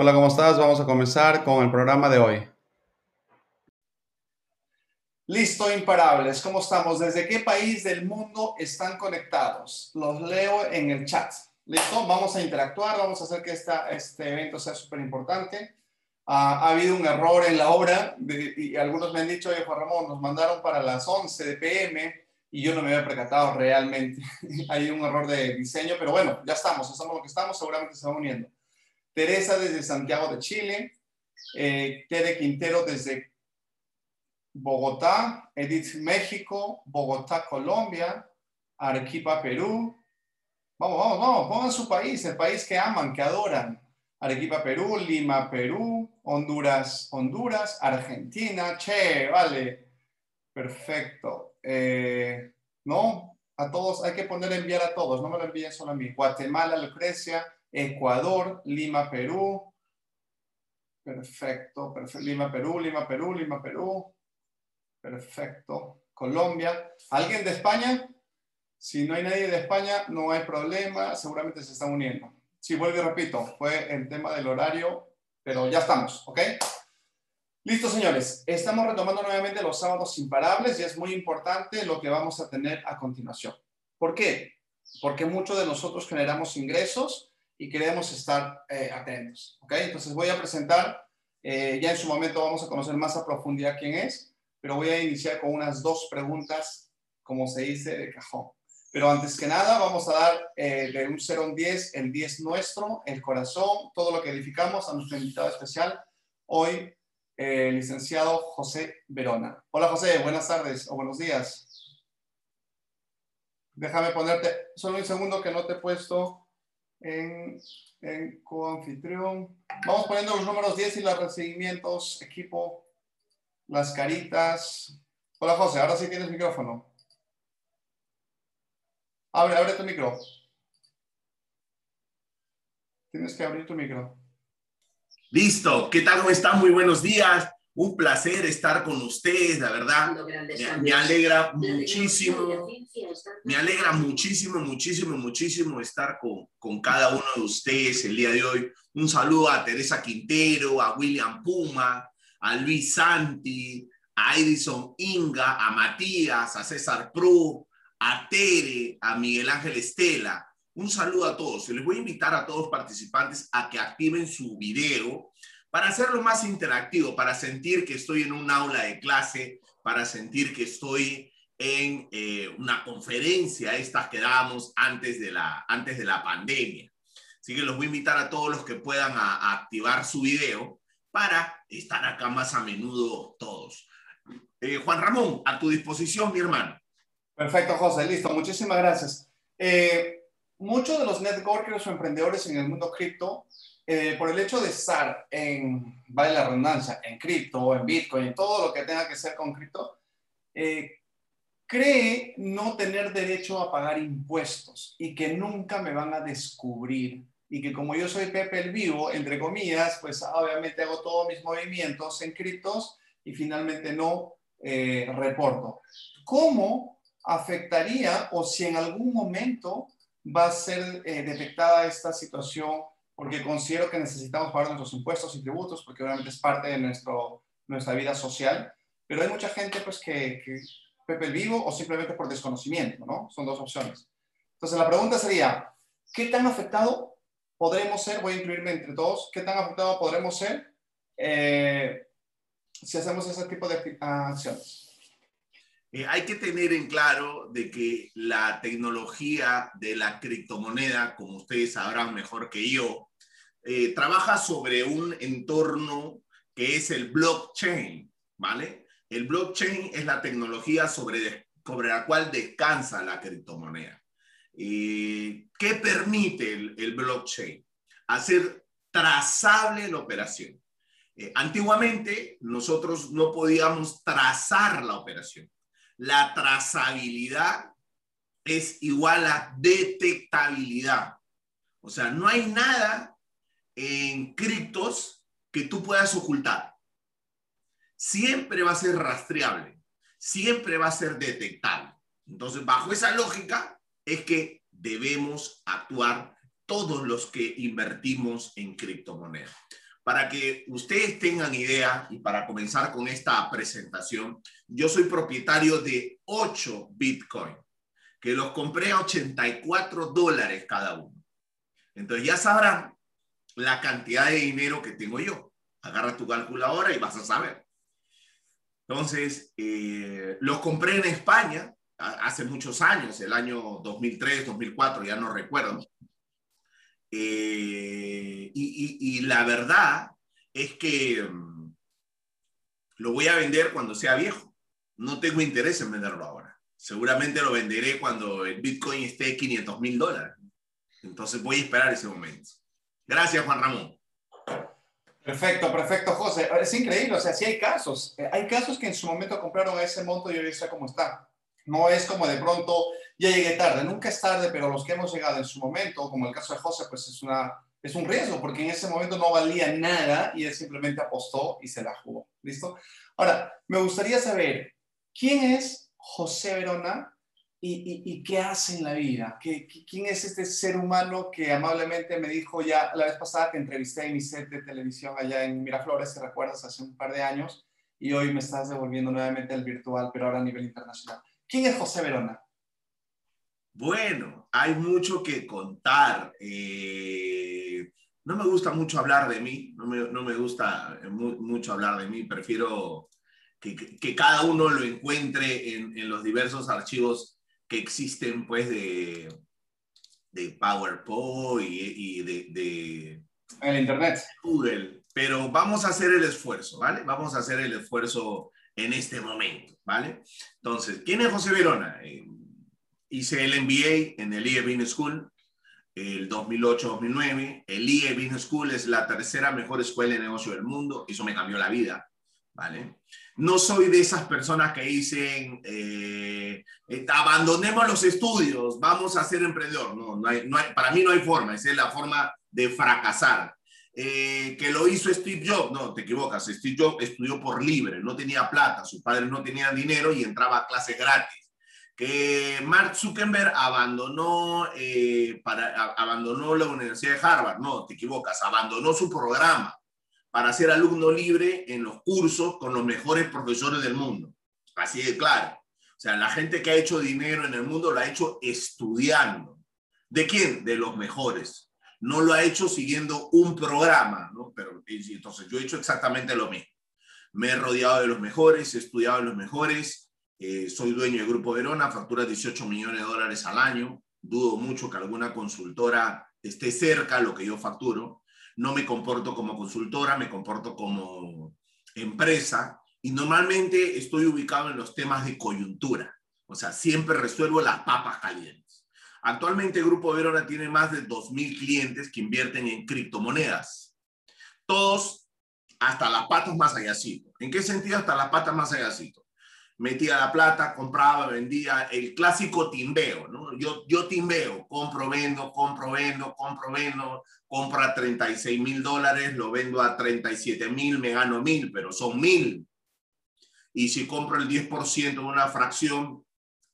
Hola, ¿cómo estás? Vamos a comenzar con el programa de hoy. Listo, imparables. ¿Cómo estamos? ¿Desde qué país del mundo están conectados? Los leo en el chat. Listo, vamos a interactuar, vamos a hacer que esta, este evento sea súper importante. Ah, ha habido un error en la obra y algunos me han dicho, oye Juan Ramón, nos mandaron para las 11 de PM y yo no me había percatado realmente. Hay un error de diseño, pero bueno, ya estamos, estamos lo que estamos, seguramente se va uniendo. Teresa desde Santiago de Chile, eh, Tere Quintero desde Bogotá, Edith México, Bogotá Colombia, Arequipa Perú, Vamos, vamos, vamos, pongan su país, el país que aman, que adoran. Arequipa, Perú, Lima, Perú, Honduras, Honduras, Argentina, che, vale. Perfecto. Eh, no, a todos, hay que poner enviar a todos, no me lo envíen solo a mí. Guatemala, Lucrecia, Ecuador, Lima, Perú. Perfecto, perfecto. Lima, Perú, Lima, Perú, Lima, Perú. Perfecto. Colombia. ¿Alguien de España? Si no hay nadie de España, no hay problema, seguramente se están uniendo. Sí, vuelvo y repito, fue el tema del horario, pero ya estamos, ¿ok? Listo, señores. Estamos retomando nuevamente los sábados imparables y es muy importante lo que vamos a tener a continuación. ¿Por qué? Porque muchos de nosotros generamos ingresos y queremos estar eh, atentos, ¿ok? Entonces voy a presentar, eh, ya en su momento vamos a conocer más a profundidad quién es, pero voy a iniciar con unas dos preguntas, como se dice, de cajón. Pero antes que nada, vamos a dar eh, de un 0 a un 10, el 10 nuestro, el corazón, todo lo que edificamos a nuestro invitado especial, hoy, eh, licenciado José Verona. Hola José, buenas tardes o buenos días. Déjame ponerte, solo un segundo que no te he puesto en, en coanfitrión. Vamos poniendo los números 10 y los recibimientos, equipo, las caritas. Hola José, ahora sí tienes micrófono. Abre, abre tu micro. Tienes que abrir tu micro. Listo. ¿Qué tal? ¿Cómo están? Muy buenos días. Un placer estar con ustedes, la verdad. Me, alegra muchísimo. Me alegra muchísimo, muchísimo, muchísimo estar con, con cada uno de ustedes el día de hoy. Un saludo a Teresa Quintero, a William Puma, a Luis Santi, a Edison Inga, a Matías, a César Pru, a Tere, a Miguel Ángel Estela. Un saludo a todos. Les voy a invitar a todos los participantes a que activen su video para hacerlo más interactivo, para sentir que estoy en un aula de clase, para sentir que estoy en eh, una conferencia, estas que dábamos antes de, la, antes de la pandemia. Así que los voy a invitar a todos los que puedan a activar su video para estar acá más a menudo todos. Eh, Juan Ramón, a tu disposición, mi hermano. Perfecto, José, listo, muchísimas gracias. Eh, muchos de los networkers o emprendedores en el mundo cripto, eh, por el hecho de estar en, vale la redundancia, en cripto, en Bitcoin, en todo lo que tenga que ser con cripto, eh, cree no tener derecho a pagar impuestos y que nunca me van a descubrir y que como yo soy Pepe el Vivo, entre comillas, pues obviamente hago todos mis movimientos en criptos y finalmente no reporto. ¿Cómo afectaría o si en algún momento va a ser eh, detectada esta situación, porque considero que necesitamos pagar nuestros impuestos y tributos, porque obviamente es parte de nuestro, nuestra vida social, pero hay mucha gente pues que, que Pepe el vivo o simplemente por desconocimiento, ¿no? Son dos opciones. Entonces la pregunta sería, ¿qué tan afectado podremos ser? Voy a incluirme entre todos, ¿qué tan afectado podremos ser eh, si hacemos ese tipo de acciones? Eh, hay que tener en claro de que la tecnología de la criptomoneda, como ustedes sabrán mejor que yo, eh, trabaja sobre un entorno que es el blockchain, ¿vale? El blockchain es la tecnología sobre, la cual descansa la criptomoneda. Eh, ¿Qué permite el, el, blockchain? Hacer trazable la operación. antiguamente nosotros no podíamos trazar la operación la trazabilidad es igual a detectabilidad. O sea, no hay nada en criptos que tú puedas ocultar. Siempre va a ser rastreable, siempre va a ser detectable. Entonces, bajo esa lógica es que debemos actuar todos los que invertimos en criptomonedas. para que ustedes tengan idea y para comenzar con esta presentación, yo soy propietario de 8 Bitcoin, que los compré a 84 dólares cada uno. Entonces ya sabrán la cantidad de dinero que tengo yo. Agarra tu calculadora y vas a saber. Entonces, eh, los compré en España hace muchos años, el año 2003, 2004, ya no recuerdo. Eh, y, la verdad es que mm, lo voy a vender cuando sea viejo. No tengo interés en venderlo ahora. Seguramente lo venderé cuando el Bitcoin esté 500 mil dólares. Entonces voy a esperar ese momento. Gracias, Juan Ramón. Perfecto, perfecto, José. Es increíble, o sea, sí hay casos. Eh, hay casos que en su momento compraron ese monto y hoy está como está. No es como de pronto, ya llegué tarde. Nunca es tarde, pero los que hemos llegado en su momento, como el caso de José, pues es, una, es un riesgo, porque en ese momento no valía nada y él simplemente apostó y se la jugó. ¿Listo? Ahora, me gustaría saber, ¿quién es José Verona y, qué hace en la vida? ¿Qué, ¿Quién es este ser humano que amablemente me dijo ya la vez pasada que entrevisté en mi set de televisión allá en Miraflores, si recuerdas, hace un par de años, y hoy me estás devolviendo nuevamente al virtual, pero ahora a nivel internacional? ¿Quién es José Verona? Bueno, hay mucho que contar. Eh, no me gusta mucho hablar de mí, no me, gusta mucho hablar de mí, prefiero que, que, cada uno lo encuentre en, en los diversos archivos que existen pues de, de PowerPoint y, de, de... En Internet. Google. Pero vamos a hacer el esfuerzo, ¿vale? Vamos a hacer el esfuerzo en este momento, ¿vale? Entonces, ¿quién es José Verona? Eh, hice el MBA en el IE Business School el 2008-2009. El IE Business School es la tercera mejor escuela de negocio del mundo. Eso me cambió la vida, ¿vale? No soy de esas personas que dicen, eh, eh, abandonemos los estudios, vamos a ser emprendedor. No, no hay, para mí no hay forma, esa es la forma de fracasar. Eh, que lo hizo Steve Jobs, no, te equivocas, Steve Jobs estudió por libre, no tenía plata, sus padres no tenían dinero y entraba a clases gratis. Que Mark Zuckerberg abandonó, para, abandonó la Universidad de Harvard, no, te equivocas, abandonó su programa para ser alumno libre en los cursos con los mejores profesores del mundo. Así de claro. O sea, la gente que ha hecho dinero en el mundo lo ha hecho estudiando. ¿De quién? De los mejores. No lo ha hecho siguiendo un programa, ¿no? Pero entonces yo he hecho exactamente lo mismo. Me he rodeado de los mejores, he estudiado en los mejores, eh, soy dueño del Grupo Verona, factura 18 millones de dólares al año. Dudo mucho que alguna consultora esté cerca a lo que yo facturo no me comporto como consultora, me comporto como empresa y normalmente estoy ubicado en los temas de coyuntura. O sea, siempre resuelvo las papas calientes. Actualmente Grupo Verona tiene más de 2.000 clientes que invierten en criptomonedas. Todos hasta las patas más allácito. ¿En qué sentido hasta las patas más allácito? Metía la plata, compraba, vendía, el clásico timbeo, ¿no? Yo, yo timbeo, compro, vendo, compro, vendo, compro, vendo, compro a 36 mil dólares, lo vendo a 37 mil, me gano mil, pero son mil. Y si compro el 10% de una fracción,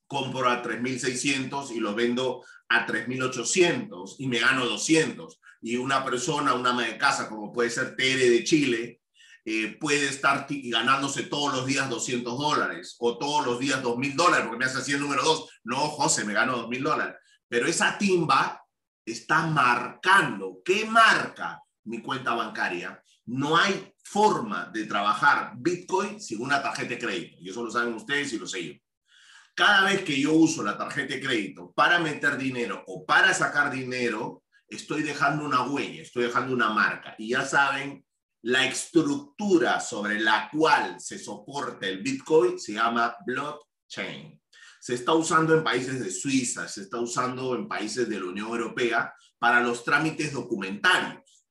compro a 3.600 y lo vendo a 3.800 y me gano 200. Y una persona, una ama de casa, como puede ser Tere de Chile, eh, puede estar ganándose todos los días 200 dólares o todos los días 2.000 dólares, porque me hace así el número 2. No, José, me gano 2.000 dólares. Pero esa timba está marcando. ¿Qué marca mi cuenta bancaria? No hay forma de trabajar Bitcoin sin una tarjeta de crédito. Y eso lo saben ustedes y lo sé yo. Cada vez que yo uso la tarjeta de crédito para meter dinero o para sacar dinero, estoy dejando una huella, estoy dejando una marca. Y ya saben la estructura sobre la cual se soporta el Bitcoin se llama blockchain. Se está usando en países de Suiza, se está usando en países de la Unión Europea para los trámites documentarios.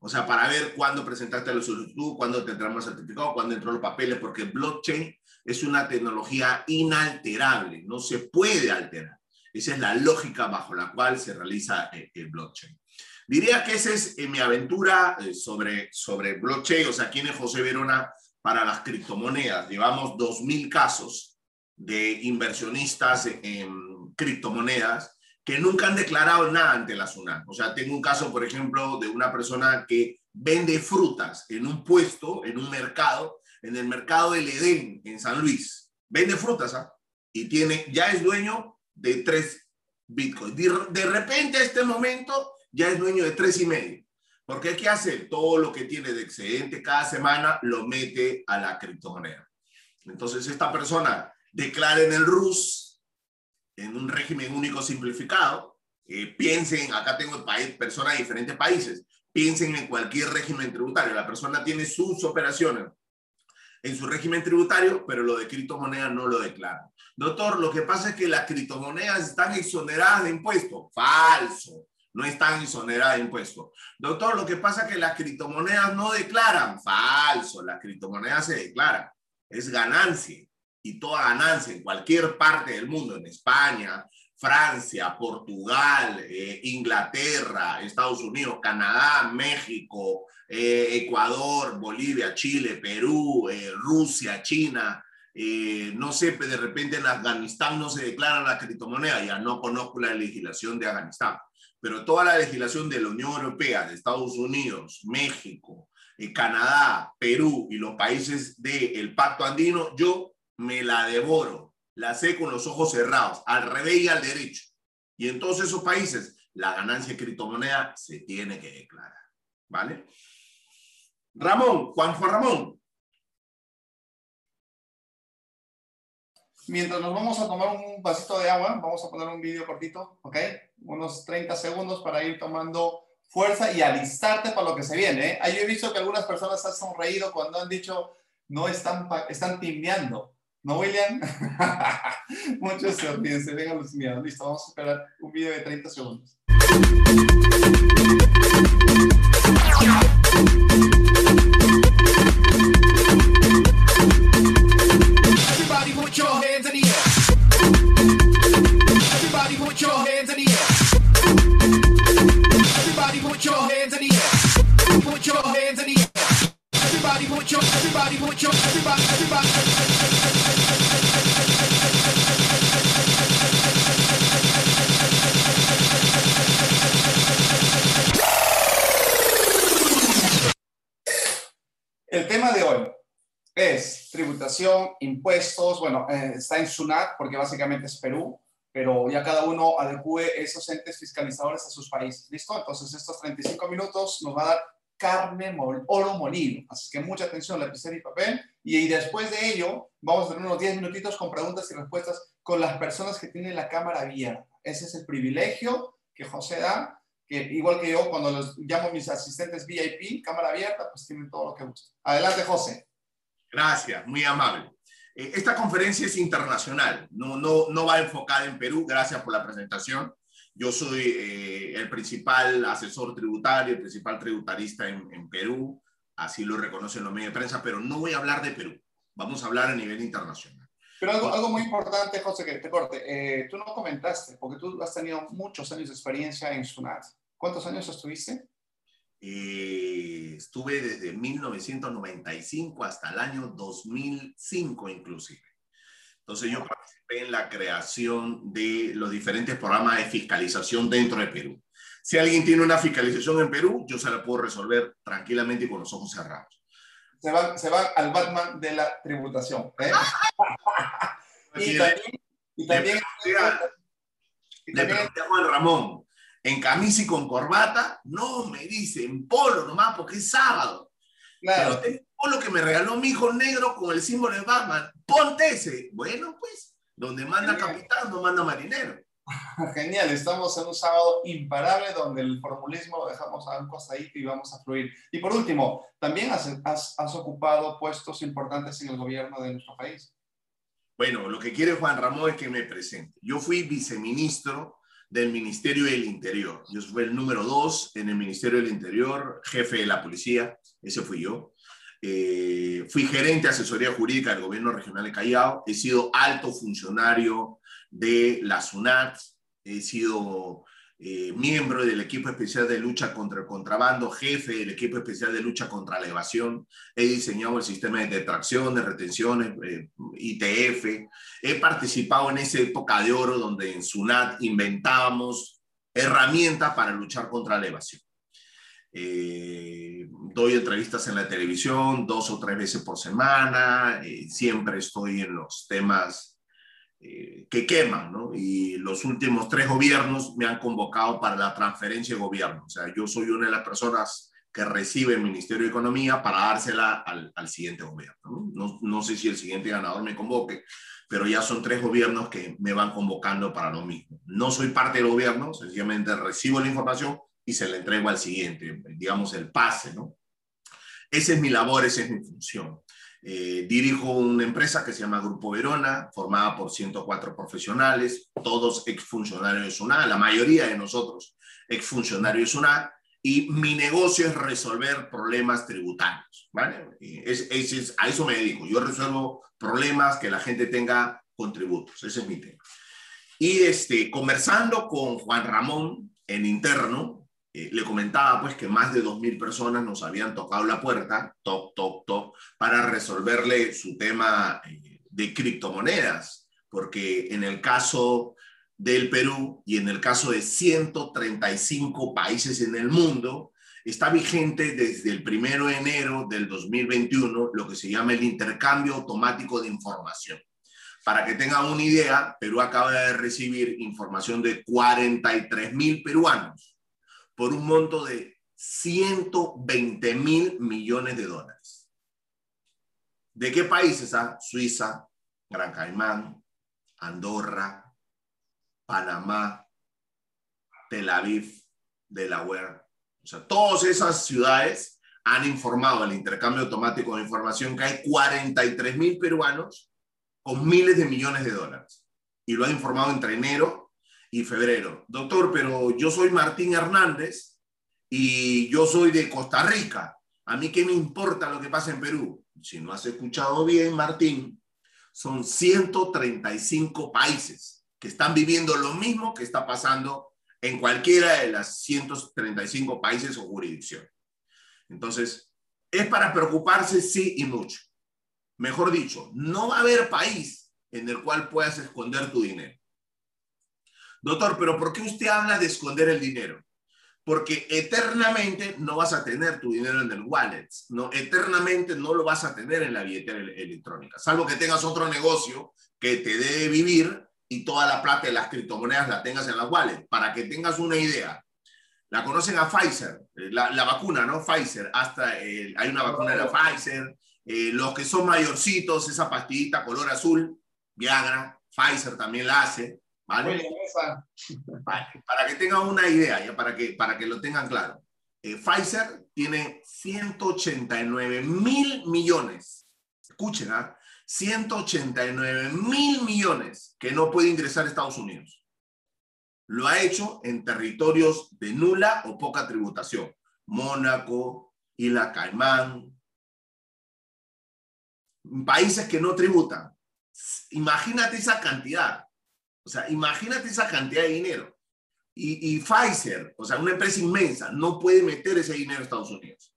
O sea, para ver cuándo presentaste la solicitud, cuándo te entramos el certificado, cuándo entró los papeles, porque blockchain es una tecnología inalterable, no se puede alterar. Esa es la lógica bajo la cual se realiza el blockchain. Diría que esa es eh, mi aventura eh, sobre, sobre blockchain, o sea, quién es José Verona para las criptomonedas. Llevamos 2.000 casos de inversionistas en criptomonedas que nunca han declarado nada ante la SUNAT. O sea, tengo un caso, por ejemplo, de una persona que vende frutas en un puesto, en un mercado, en el mercado del Edén, en San Luis. Vende frutas, ¿ah? Y tiene, ya es dueño de tres bitcoins. De, repente, a este momento, ya es dueño de tres y medio. Porque ¿qué hace? Todo lo que tiene de excedente cada semana lo mete a la criptomoneda. Entonces, esta persona declara en el RUS, en un régimen único simplificado, eh, piensen, acá tengo personas de diferentes países, piensen en cualquier régimen tributario. La persona tiene sus operaciones en su régimen tributario, pero lo de criptomonedas no lo declara. Doctor, lo que pasa es que las criptomonedas están exoneradas de impuestos. Falso, no están exoneradas de impuestos. Doctor, lo que pasa es que las criptomonedas no declaran. Falso, las criptomonedas se declaran. Es ganancia y toda ganancia en cualquier parte del mundo, en España, Francia, Portugal, eh, Inglaterra, Estados Unidos, Canadá, México, eh, Ecuador, Bolivia, Chile, Perú, eh, Rusia, China, no sé, de repente en Afganistán no se declara la criptomoneda, ya no conozco la legislación de Afganistán, pero toda la legislación de la Unión Europea, de Estados Unidos, México, Canadá, Perú y los países del Pacto Andino, yo me la devoro la sé con los ojos cerrados, al revés y al derecho. Y en todos esos países, la ganancia de criptomoneda se tiene que declarar. ¿Vale? Ramón, Juan Juan Ramón. Mientras nos vamos a tomar un vasito de agua, vamos a poner un vídeo cortito, ¿ok? Unos 30 segundos para ir tomando fuerza y alistarte para lo que se viene. ¿eh? Ahí he visto que algunas personas han sonreído cuando han dicho, no están, están. ¿No, William? Muchos se olviden, se vengan los miedos. Listo, vamos a esperar un video de 30 segundos. Everybody put your hands in the. Everybody put your hands in the. El tema de hoy es tributación, impuestos, bueno, eh, está en SUNAT porque básicamente es Perú, pero ya cada uno adecue esos entes fiscalizadores a sus países. ¿Listo? Entonces estos 35 minutos nos va a dar carne, oro molido. Así que mucha atención, lapicero y papel. Y, después de ello, vamos a tener unos 10 minutitos con preguntas y respuestas con las personas que tienen la cámara abierta. Ese es el privilegio que José da igual que yo, cuando los llamo mis asistentes VIP, cámara abierta, pues tienen todo lo que buscan. Adelante, José. Gracias, muy amable. Eh, esta conferencia es internacional, no, no, no va enfocada en Perú. Gracias por la presentación. Yo soy eh, el principal asesor tributario, el principal tributarista en, en, Perú, así lo reconocen los medios de prensa, pero no voy a hablar de Perú, vamos a hablar a nivel internacional. Pero algo, algo muy importante, José, que te corte, eh, tú no comentaste, porque tú has tenido muchos años de experiencia en SUNAT. ¿Cuántos años estuviste? Eh, estuve desde 1995 hasta el año 2005 inclusive. Entonces yo participé en la creación de los diferentes programas de fiscalización dentro de Perú. Si alguien tiene una fiscalización en Perú, yo se la puedo resolver tranquilamente y con los ojos cerrados. Se va, se va al Batman de la tributación. ¿eh? y, también, y también, le pregunté a Juan Ramón, en camisa y con corbata, no, me dice, en polo nomás, porque es sábado. Claro. Pero tengo polo que me regaló mi hijo negro con el símbolo de Batman. Ponte ese. Bueno, pues, donde manda capitán, no manda marinero. Genial, estamos en un sábado imparable donde el formulismo lo dejamos a un costadito y vamos a fluir. Y por último, también has, has, has ocupado puestos importantes en el gobierno de nuestro país. Bueno, lo que quiere Juan Ramón es que me presente. Yo fui viceministro del Ministerio del Interior. Yo fui el número dos en el Ministerio del Interior, jefe de la policía, ese fui yo. Eh, fui gerente de asesoría jurídica del gobierno regional de Callao, he sido alto funcionario de la SUNAT, he sido eh, miembro del equipo especial de lucha contra el contrabando, jefe del equipo especial de lucha contra la evasión. He diseñado el sistema de detracción, de retenciones, eh, ITF. He participado en esa época de oro donde en SUNAT inventábamos herramientas para luchar contra la evasión. Eh, doy entrevistas en la televisión dos o tres veces por semana, eh, siempre estoy en los temas eh, que queman, ¿no? Y los últimos tres gobiernos me han convocado para la transferencia de gobierno. O sea, yo soy una de las personas que recibe el Ministerio de Economía para dársela al, al siguiente gobierno. ¿no? ¿no? No, sé si el siguiente ganador me convoque, pero ya son tres gobiernos que me van convocando para lo mismo. No soy parte del gobierno, sencillamente recibo la información y se la entrego al siguiente, digamos el pase, ¿no? Esa es mi labor, esa es mi función. Eh, dirijo una empresa que se llama Grupo Verona, formada por 104 profesionales, todos exfuncionarios de SUNA, la mayoría de nosotros exfuncionarios de SUNA, y mi negocio es resolver problemas tributarios, ¿vale? Es, es, es, a eso me dedico. Yo resuelvo problemas que la gente tenga con tributos. Ese es mi tema. Y este, conversando con Juan Ramón en interno, eh, le comentaba pues que más de 2.000 personas nos habían tocado la puerta, toc, toc, toc, para resolverle su tema eh, de criptomonedas, porque en el caso del Perú y en el caso de 135 países en el mundo, está vigente desde el primero de enero del 2021 lo que se llama el intercambio automático de información. Para que tengan una idea, Perú acaba de recibir información de 43 mil peruanos por un monto de 120 mil millones de dólares. ¿De qué países? Ah? Suiza, Gran Caimán, Andorra, Panamá, Tel Aviv, Delaware. O sea, todas esas ciudades han informado al intercambio automático de información que hay 43 mil peruanos con miles de millones de dólares. Y lo ha informado entre enero y febrero. Doctor, pero yo soy Martín Hernández y yo soy de Costa Rica. ¿A mí qué me importa lo que pasa en Perú? Si no has escuchado bien, Martín, son 135 países que están viviendo lo mismo que está pasando en cualquiera de las 135 países o jurisdicciones. Entonces, es para preocuparse sí y mucho. Mejor dicho, no va a haber país en el cual puedas esconder tu dinero. Doctor, pero ¿por qué usted habla de esconder el dinero? Porque eternamente no vas a tener tu dinero en el wallet, no, eternamente no lo vas a tener en la billetera electrónica, salvo que tengas otro negocio que te debe vivir y toda la plata de las criptomonedas la tengas en la wallet. Para que tengas una idea, la conocen a Pfizer, eh, la, vacuna, ¿no? Pfizer, hasta eh, hay una vacuna de la Pfizer. Eh, los que son mayorcitos, esa pastillita color azul, Viagra, Pfizer también la hace, ¿vale? vale para que tengan una idea, ya para que, para que lo tengan claro. Pfizer tiene 189 mil millones. Escuchen, ¿ah? 189 mil millones que no puede ingresar a Estados Unidos. Lo ha hecho en territorios de nula o poca tributación. Mónaco, Isla Caimán, países que no tributan. Imagínate esa cantidad. O sea, imagínate esa cantidad de dinero. Y, y Pfizer, o sea, una empresa inmensa, no puede meter ese dinero a Estados Unidos.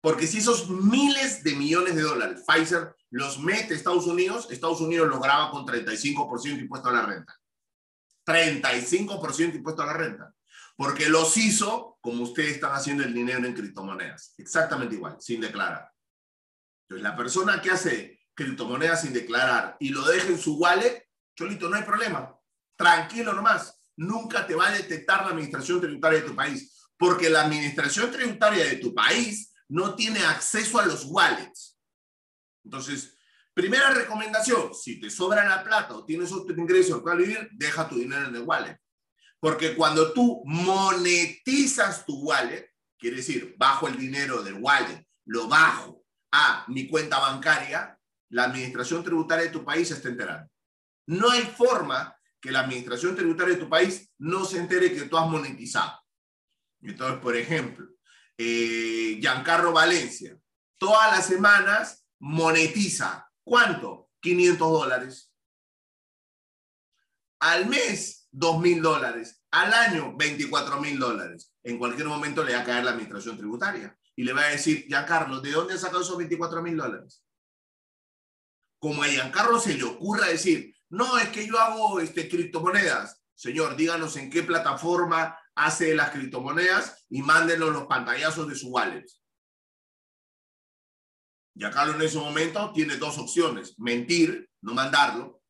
Porque si esos miles de millones de dólares Pfizer los mete a Estados Unidos, Estados Unidos lo graba con 35% impuesto a la renta. 35% impuesto a la renta. Porque los hizo como ustedes están haciendo el dinero en criptomonedas. Exactamente igual, sin declarar. Entonces, la persona que hace criptomonedas sin declarar y lo deja en su wallet, Cholito, no hay problema. Tranquilo nomás. Nunca te va a detectar la administración tributaria de tu país. Porque la administración tributaria de tu país no tiene acceso a los wallets. Entonces, primera recomendación, si te sobra la plata o tienes otro ingreso cual vivir, deja tu dinero en el wallet. Porque cuando tú monetizas tu wallet, quiere decir, bajo el dinero del wallet, lo bajo a mi cuenta bancaria, la administración tributaria de tu país está enterando. No hay forma que la administración tributaria de tu país no se entere que tú has monetizado. Entonces, por ejemplo, eh, Giancarlo Valencia, todas las semanas monetiza. ¿Cuánto? 500 dólares. Al mes, 2 mil dólares. Al año, 24 mil dólares. En cualquier momento le va a caer la administración tributaria y le va a decir, Giancarlo, ¿de dónde has sacado esos 24 mil dólares? Como a Giancarlo se le ocurra decir, no, es que yo hago este, criptomonedas. Señor, díganos en qué plataforma hace las criptomonedas y mándenos los pantallazos de su wallet. Giancarlo en ese momento tiene dos opciones, mentir, no mandarlo.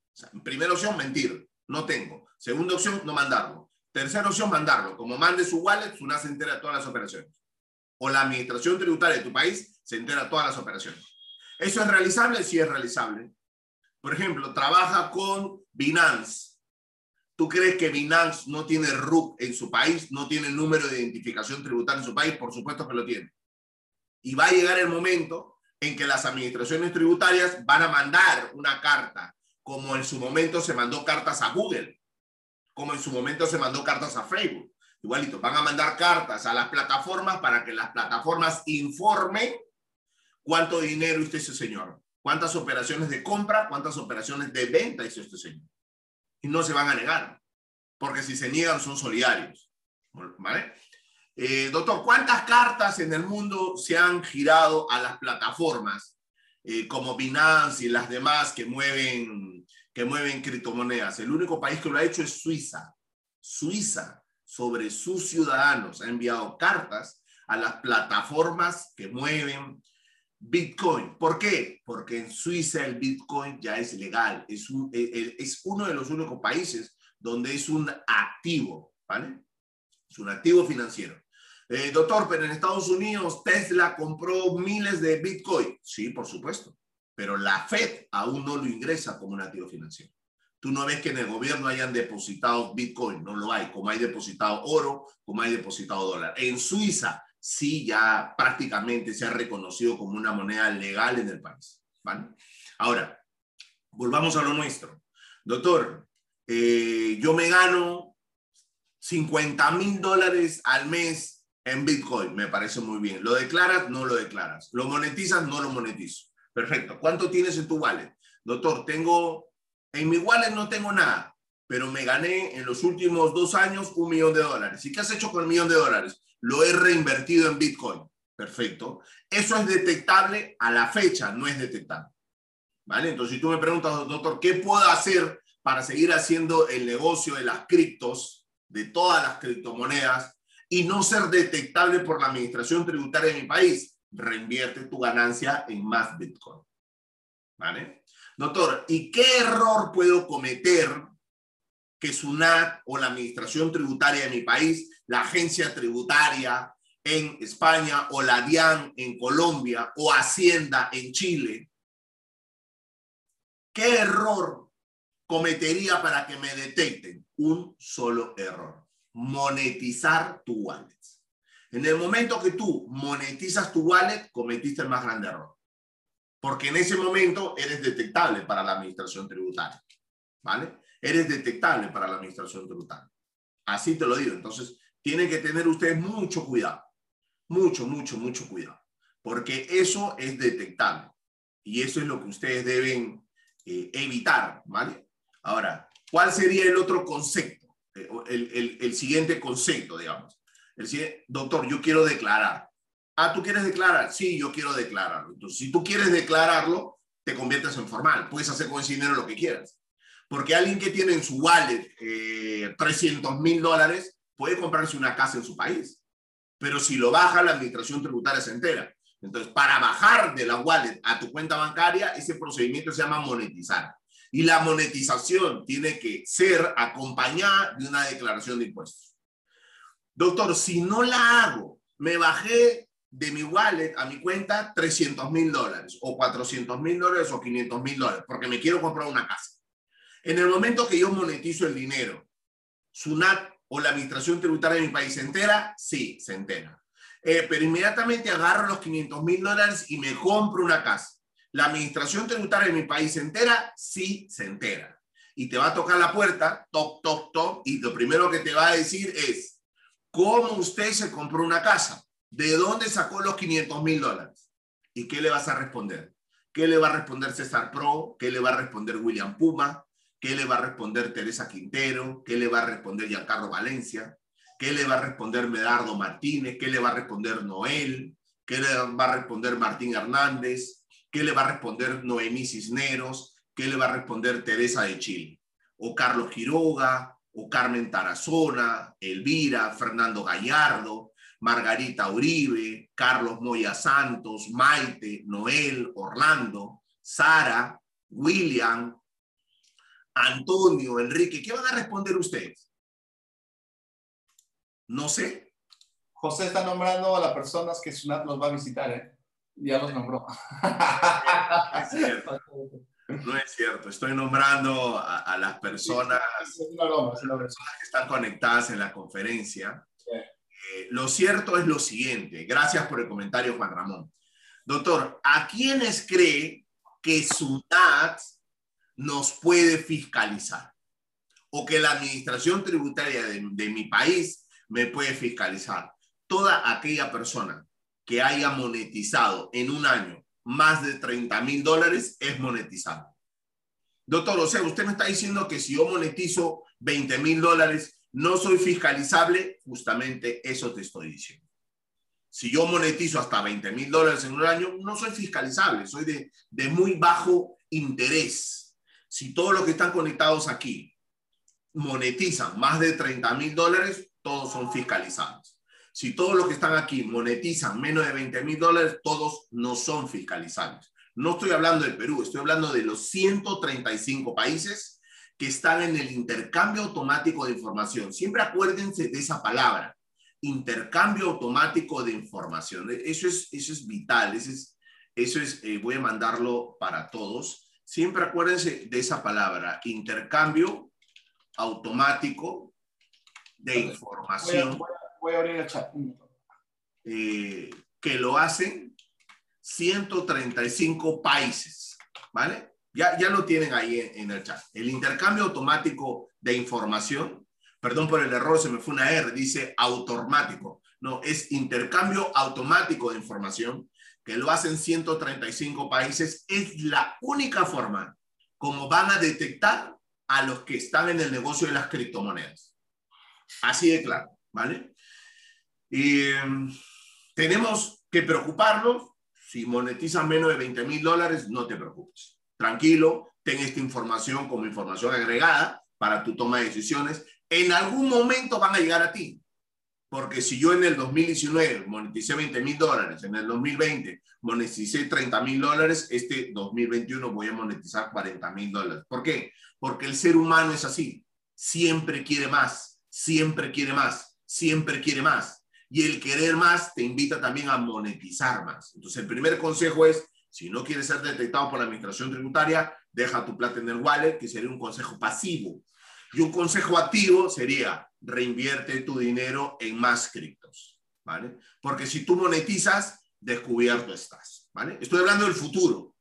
primera opción, mentir, no tengo. Segunda opción, no mandarlo. Tercera opción, mandarlo. Como mande su wallet, SUNAT se entera todas las operaciones. O la administración tributaria de tu país se entera todas las operaciones. ¿Eso es realizable? Sí es realizable. Por ejemplo, trabaja con Binance. ¿Tú crees que Binance no tiene RUC en su país? ¿No tiene número de identificación tributaria en su país? Por supuesto que lo tiene. Y va a llegar el momento en que las administraciones tributarias van a mandar una carta, como en su momento se mandó cartas a Google, como en su momento se mandó cartas a Facebook. Igualito, van a mandar cartas a las plataformas para que las plataformas informen cuánto dinero hizo ese señor, cuántas operaciones de compra, cuántas operaciones de venta hizo este señor. Y no se van a negar, porque si se niegan son solidarios. ¿Vale? Eh, doctor, ¿cuántas cartas en el mundo se han girado a las plataformas eh, como Binance y las demás que mueven, que mueven criptomonedas? El único país que lo ha hecho es Suiza. Suiza, sobre sus ciudadanos, ha enviado cartas a las plataformas que mueven Bitcoin. ¿Por qué? Porque en Suiza el Bitcoin ya es legal. Es, eh, es uno de los únicos países donde es un activo, ¿vale? Es un activo financiero. Eh, doctor, pero en Estados Unidos Tesla compró miles de Bitcoin. Sí, por supuesto, pero la Fed aún no lo ingresa como un activo financiero. Tú no ves que en el gobierno hayan depositado Bitcoin, no lo hay, como hay depositado oro, como hay depositado dólar. En Suiza sí ya prácticamente se ha reconocido como una moneda legal en el país. ¿vale? Ahora, volvamos a lo nuestro. Doctor, eh, yo me gano 50 mil dólares al mes en Bitcoin, me parece muy bien. ¿Lo declaras? No lo declaras. ¿Lo monetizas? No lo monetizo. Perfecto. ¿Cuánto tienes en tu wallet? Doctor, tengo, en mi wallet no tengo nada, pero me gané en los últimos dos años un millón de dólares. ¿Y qué has hecho con el millón de dólares? Lo he reinvertido en Bitcoin. Perfecto. Eso es detectable a la fecha, no es detectable. ¿Vale? Entonces, si tú me preguntas, doctor, ¿qué puedo hacer para seguir haciendo el negocio de las criptos, de todas las criptomonedas? y no ser detectable por la administración tributaria de mi país, reinvierte tu ganancia en más Bitcoin. ¿Vale? Doctor, ¿y qué error puedo cometer que SUNAT o la administración tributaria de mi país, la agencia tributaria en España o la DIAN en Colombia o Hacienda en Chile, ¿qué error cometería para que me detecten? Un solo error monetizar tu wallet. En el momento que tú monetizas tu wallet, cometiste el más grande error. Porque en ese momento eres detectable para la administración tributaria. ¿Vale? Eres detectable para la administración tributaria. Así te lo digo. Entonces, tienen que tener ustedes mucho cuidado. Mucho, mucho, mucho cuidado. Porque eso es detectable. Y eso es lo que ustedes deben eh, evitar. ¿Vale? Ahora, ¿cuál sería el otro concepto? Eh, el, el, siguiente concepto, digamos. El doctor, yo quiero declarar. Ah, ¿tú quieres declarar? Sí, yo quiero declararlo. Entonces, si tú quieres declararlo, te conviertes en formal. Puedes hacer con ese dinero lo que quieras. Porque alguien que tiene en su wallet 300 eh, mil dólares puede comprarse una casa en su país. Pero si lo baja, la administración tributaria se entera. Entonces, para bajar de la wallet a tu cuenta bancaria, ese procedimiento se llama monetizar. Y la monetización tiene que ser acompañada de una declaración de impuestos. Doctor, si no la hago, me bajé de mi wallet a mi cuenta 300 mil dólares o 400 mil dólares o 500 mil dólares porque me quiero comprar una casa. En el momento que yo monetizo el dinero, SUNAT o la administración tributaria de mi país se entera, sí, se entera. Eh, pero inmediatamente agarro los 500 mil dólares y me compro una casa. La administración tributaria de mi país se entera, sí se entera. Y te va a tocar la puerta, toc, toc, toc, y lo primero que te va a decir es, ¿cómo usted se compró una casa? ¿De dónde sacó los 500 mil dólares? ¿Y qué le vas a responder? ¿Qué le va a responder César Pro? ¿Qué le va a responder William Puma? ¿Qué le va a responder Teresa Quintero? ¿Qué le va a responder Giancarlo Valencia? ¿Qué le va a responder Medardo Martínez? ¿Qué le va a responder Noel? ¿Qué le va a responder Martín Hernández? ¿Qué le va a responder Noemí Cisneros? ¿Qué le va a responder Teresa de Chile? O Carlos Quiroga, o Carmen Tarazona, Elvira, Fernando Gallardo. Margarita Uribe, Carlos Moya Santos, Maite, Noel, Orlando, Sara, William, Antonio, Enrique. ¿Qué van a responder ustedes? No sé. José está nombrando a las personas que Sunat nos va a visitar, ¿eh? Ya los nombró. No es cierto. Estoy nombrando a, las personas, que están conectadas en la conferencia. Eh, lo cierto es lo siguiente. Gracias por el comentario, Juan Ramón. Doctor, ¿a quiénes cree que SUNAT nos puede fiscalizar? O que la administración tributaria de, mi país me puede fiscalizar. Toda aquella persona que haya monetizado en un año más de 30 mil dólares es monetizable. Doctor, o sea, usted me está diciendo que si yo monetizo 20 mil dólares, no soy fiscalizable. Justamente eso te estoy diciendo. Si yo monetizo hasta 20 mil dólares en un año, no soy fiscalizable, soy de muy bajo interés. Si todos los que están conectados aquí monetizan más de 30 mil dólares, todos son fiscalizables. Si todos los que están aquí monetizan menos de 20 mil dólares, todos no son fiscalizables. No estoy hablando del Perú, estoy hablando de los 135 países que están en el intercambio automático de información. Siempre acuérdense de esa palabra, intercambio automático de información. Eso es, eso es vital, eso es, eso es eh, voy a mandarlo para todos. Siempre acuérdense de esa palabra, intercambio automático de información voy a abrir el chat. Eh, que lo hacen 135 países, ¿vale? Ya, ya lo tienen ahí en, el chat. El intercambio automático de información, perdón por el error, se me fue una R, dice automático. No, es intercambio automático de información que lo hacen 135 países. Es la única forma como van a detectar a los que están en el negocio de las criptomonedas. Así de claro, ¿vale? Y em, tenemos que preocuparnos. Si monetizan menos de 20 mil dólares, no te preocupes. Tranquilo, ten esta información como información agregada para tu toma de decisiones. En algún momento van a llegar a ti. Porque si yo en el 2019 moneticé 20 mil dólares, en el 2020 moneticé 30 mil dólares, este 2021 voy a monetizar 40 mil dólares. ¿Por qué? Porque el ser humano es así. Siempre quiere más, siempre quiere más, siempre quiere más. Y el querer más te invita también a monetizar más. Entonces, el primer consejo es, si no quieres ser detectado por la administración tributaria, deja tu plata en el wallet, que sería un consejo pasivo. Y un consejo activo sería, reinvierte tu dinero en más criptos, ¿vale? Porque si tú monetizas, descubierto estás, ¿vale? Estoy hablando del futuro.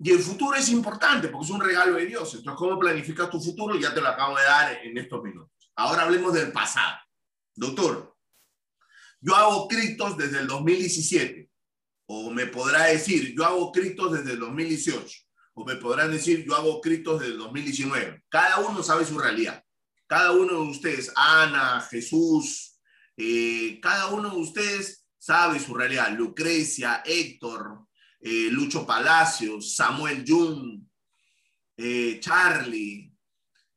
Y el futuro es importante porque es un regalo de Dios. Entonces, ¿cómo planificas tu futuro? Ya te lo acabo de dar en estos minutos. Ahora hablemos del pasado. Doctor, yo hago criptos desde el 2017. O me podrá decir, yo hago criptos desde el 2018. O me podrán decir, yo hago criptos desde el 2019. Cada uno sabe su realidad. Cada uno de ustedes, Ana, Jesús, eh, cada uno de ustedes sabe su realidad. Lucrecia, Héctor, eh, Lucho Palacios, Samuel Jung, eh, Charlie,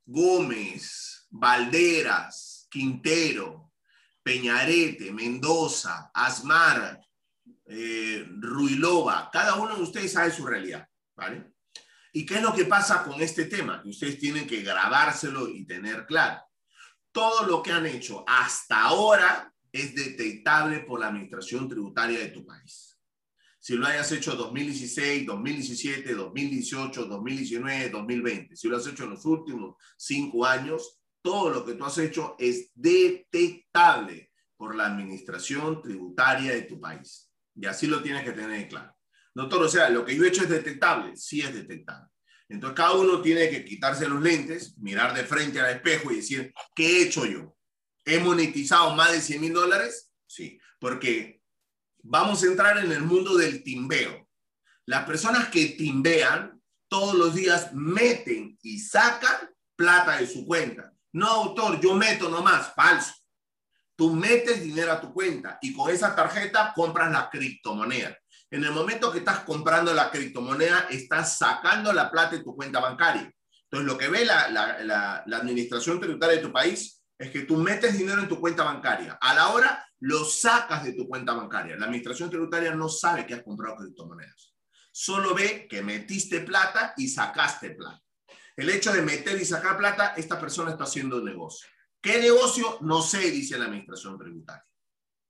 Gómez, Valderas, Quintero, Peñarete, Mendoza, Asmar, Ruilova, cada uno de ustedes sabe su realidad, ¿vale? ¿Y qué es lo que pasa con este tema? Ustedes tienen que grabárselo y tener claro. Todo lo que han hecho hasta ahora es detectable por la administración tributaria de tu país. Si lo hayas hecho 2016, 2017, 2018, 2019, 2020, si lo has hecho en los últimos cinco años, todo lo que tú has hecho es detectable por la administración tributaria de tu país. Y así lo tienes que tener claro. Doctor, o sea, lo que yo he hecho es detectable, sí es detectable. Entonces cada uno tiene que quitarse los lentes, mirar de frente al espejo y decir, ¿qué he hecho yo? ¿He monetizado más de 100 mil dólares? Sí, porque vamos a entrar en el mundo del timbeo. Las personas que timbean todos los días meten y sacan plata de su cuenta. No, autor, yo meto nomás, falso. Tú metes dinero a tu cuenta y con esa tarjeta compras la criptomoneda. En el momento que estás comprando la criptomoneda, estás sacando la plata de tu cuenta bancaria. Entonces, lo que ve la, administración tributaria de tu país es que tú metes dinero en tu cuenta bancaria. A la hora lo sacas de tu cuenta bancaria. La administración tributaria no sabe que has comprado criptomonedas. Solo ve que metiste plata y sacaste plata. El hecho de meter y sacar plata, esta persona está haciendo negocio. ¿Qué negocio? No sé, dice la administración tributaria.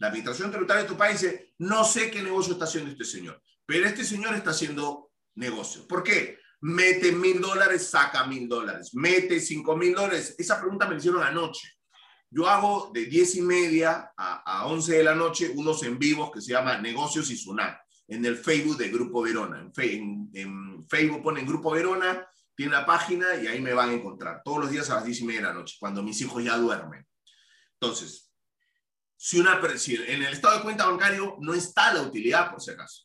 La administración tributaria de tu país dice, no sé qué negocio está haciendo este señor, pero este señor está haciendo negocio. ¿Por qué? Mete mil dólares, saca mil dólares. Mete cinco mil dólares. Esa pregunta me la hicieron anoche. Yo hago de diez y media a, once de la noche unos en vivos que se llama Negocios y Sunar en el Facebook de Grupo Verona. En, en Facebook ponen Grupo Verona tiene la página y ahí me van a encontrar todos los días a las 10 y media de la noche, cuando mis hijos ya duermen. Entonces, si una en el estado de cuenta bancario no está la utilidad, por si acaso.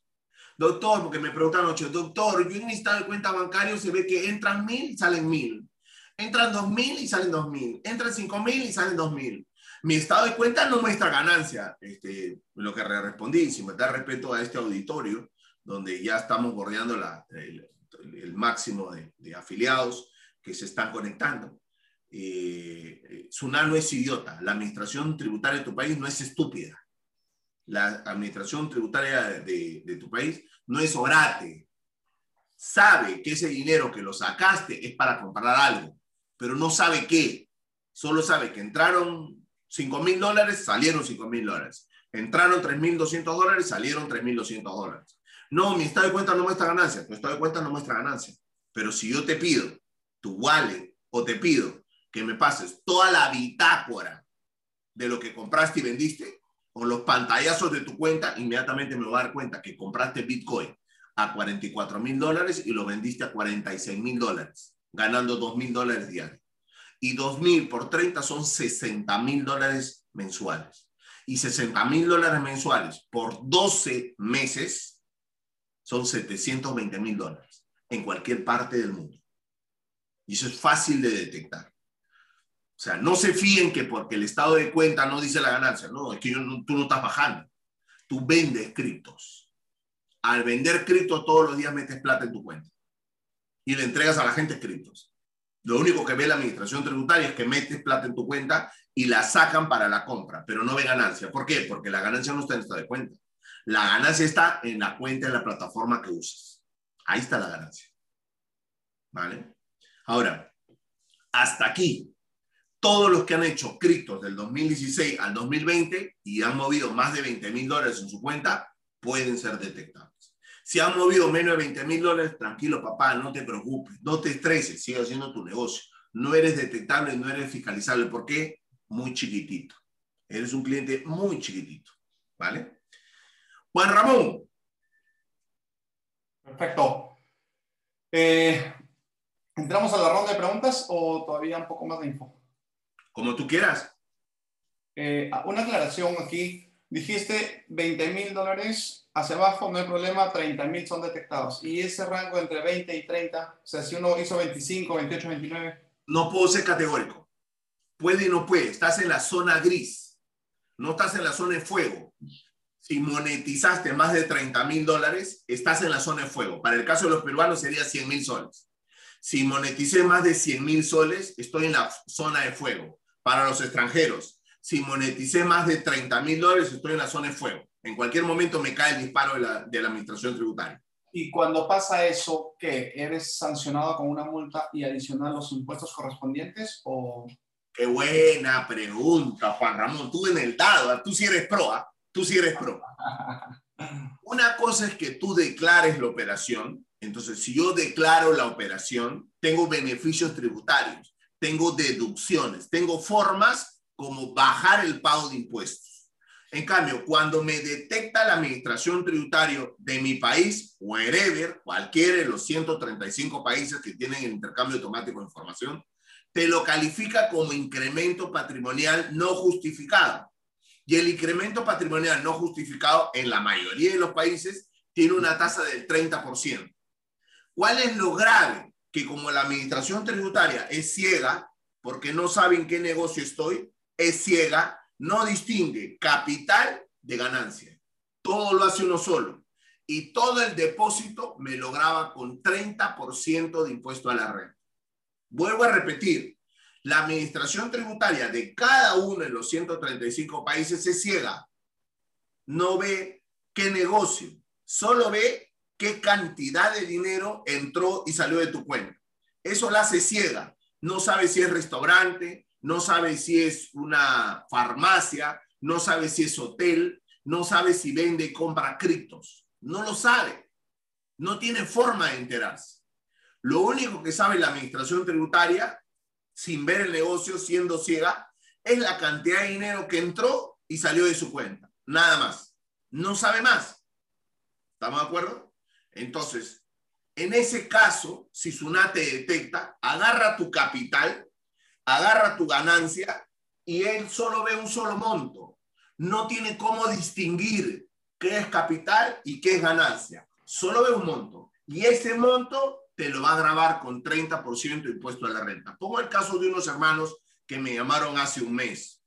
Doctor, porque me preguntaron anoche, doctor, yo en mi estado de cuenta bancario se ve que entran mil y salen mil. Entran dos mil y salen dos mil. Entran cinco mil y salen dos mil. Mi estado de cuenta no muestra ganancia. Este, lo que respondí, sin meter respeto a este auditorio, donde ya estamos bordeando la, el máximo de, afiliados que se están conectando. Eh, no es idiota, la administración tributaria de tu país no es estúpida. La administración tributaria de, tu país no es orate. Sabe que ese dinero que lo sacaste es para comprar algo, pero no sabe qué. Solo sabe que entraron 5 mil dólares, salieron 5 mil dólares. Entraron 3.200 dólares, salieron 3.200 dólares. No, mi estado de cuenta no muestra ganancia. Tu estado de cuenta no muestra ganancia. Pero si yo te pido tu wallet o te pido que me pases toda la bitácora de lo que compraste y vendiste, o los pantallazos de tu cuenta, inmediatamente me voy a dar cuenta que compraste Bitcoin a 44 mil dólares y lo vendiste a 46 mil dólares, ganando 2 mil dólares diarios. Y 2 mil por 30 son 60 mil dólares mensuales. Y 60 mil dólares mensuales por 12 meses son 720 mil dólares en cualquier parte del mundo. Y eso es fácil de detectar. O sea, no se fíen que porque el estado de cuenta no dice la ganancia. No, es que tú no estás bajando. Tú vendes criptos. Al vender criptos todos los días metes plata en tu cuenta. Y le entregas a la gente criptos. Lo único que ve la administración tributaria es que metes plata en tu cuenta y la sacan para la compra, pero no ve ganancia. ¿Por qué? Porque la ganancia no está en estado de cuenta. La ganancia está en la cuenta, en la plataforma que usas. Ahí está la ganancia. ¿Vale? Ahora, hasta aquí, todos los que han hecho criptos del 2016 al 2020 y han movido más de 20 mil dólares en su cuenta, pueden ser detectables. Si han movido menos de 20 mil dólares, tranquilo papá, no te preocupes, no te estreses, sigue haciendo tu negocio. No eres detectable, no eres fiscalizable. ¿Por qué? Muy chiquitito. Eres un cliente muy chiquitito. ¿Vale? Juan Ramón. Perfecto. Eh, ¿Entramos a la ronda de preguntas o todavía un poco más de info? Como tú quieras. Eh, una aclaración aquí. Dijiste 20 mil dólares hacia abajo, no hay problema, 30 mil son detectados. Y ese rango entre 20 y 30, o sea, si uno hizo 25, 28, 29. No puedo ser categórico. Puede y no puede. Estás en la zona gris. No estás en la zona de fuego si monetizaste más de 30 mil dólares, estás en la zona de fuego. Para el caso de los peruanos sería 100 mil soles. Si moneticé más de 100 mil soles, estoy en la zona de fuego. Para los extranjeros, si moneticé más de 30 mil dólares, estoy en la zona de fuego. En cualquier momento me cae el disparo de la, de la administración tributaria. Y cuando pasa eso, ¿qué? ¿Eres sancionado con una multa y adicional los impuestos correspondientes o...? Qué buena pregunta, Juan Ramón. Tú en el dado, tú sí eres proa. Tú sí eres pro. Una cosa es que tú declares la operación. Entonces, si yo declaro la operación, tengo beneficios tributarios, tengo deducciones, tengo formas como bajar el pago de impuestos. En cambio, cuando me detecta la administración tributaria de mi país, wherever, cualquiera de los 135 países que tienen el intercambio automático de información, te lo califica como incremento patrimonial no justificado. Y el incremento patrimonial no justificado en la mayoría de los países tiene una tasa del 30%. ¿Cuál es lo grave? Que como la administración tributaria es ciega, porque no sabe en qué negocio estoy, es ciega, no distingue capital de ganancia. Todo lo hace uno solo. Y todo el depósito me lo graba con 30% de impuesto a la renta. Vuelvo a repetir, la administración tributaria de cada uno de los 135 países se ciega. No ve qué negocio, solo ve qué cantidad de dinero entró y salió de tu cuenta. Eso la hace ciega. No sabe si es restaurante, no sabe si es una farmacia, no sabe si es hotel, no sabe si vende y compra criptos. No lo sabe. No tiene forma de enterarse. Lo único que sabe la administración tributaria, sin ver el negocio, siendo ciega, es la cantidad de dinero que entró y salió de su cuenta. Nada más. No sabe más. ¿Estamos de acuerdo? Entonces, en ese caso, si SUNAT te detecta, agarra tu capital, agarra tu ganancia y él solo ve un solo monto. No tiene cómo distinguir qué es capital y qué es ganancia. Solo ve un monto. Y ese monto te lo va a grabar con 30% de impuesto a la renta. Pongo el caso de unos hermanos que me llamaron hace un mes.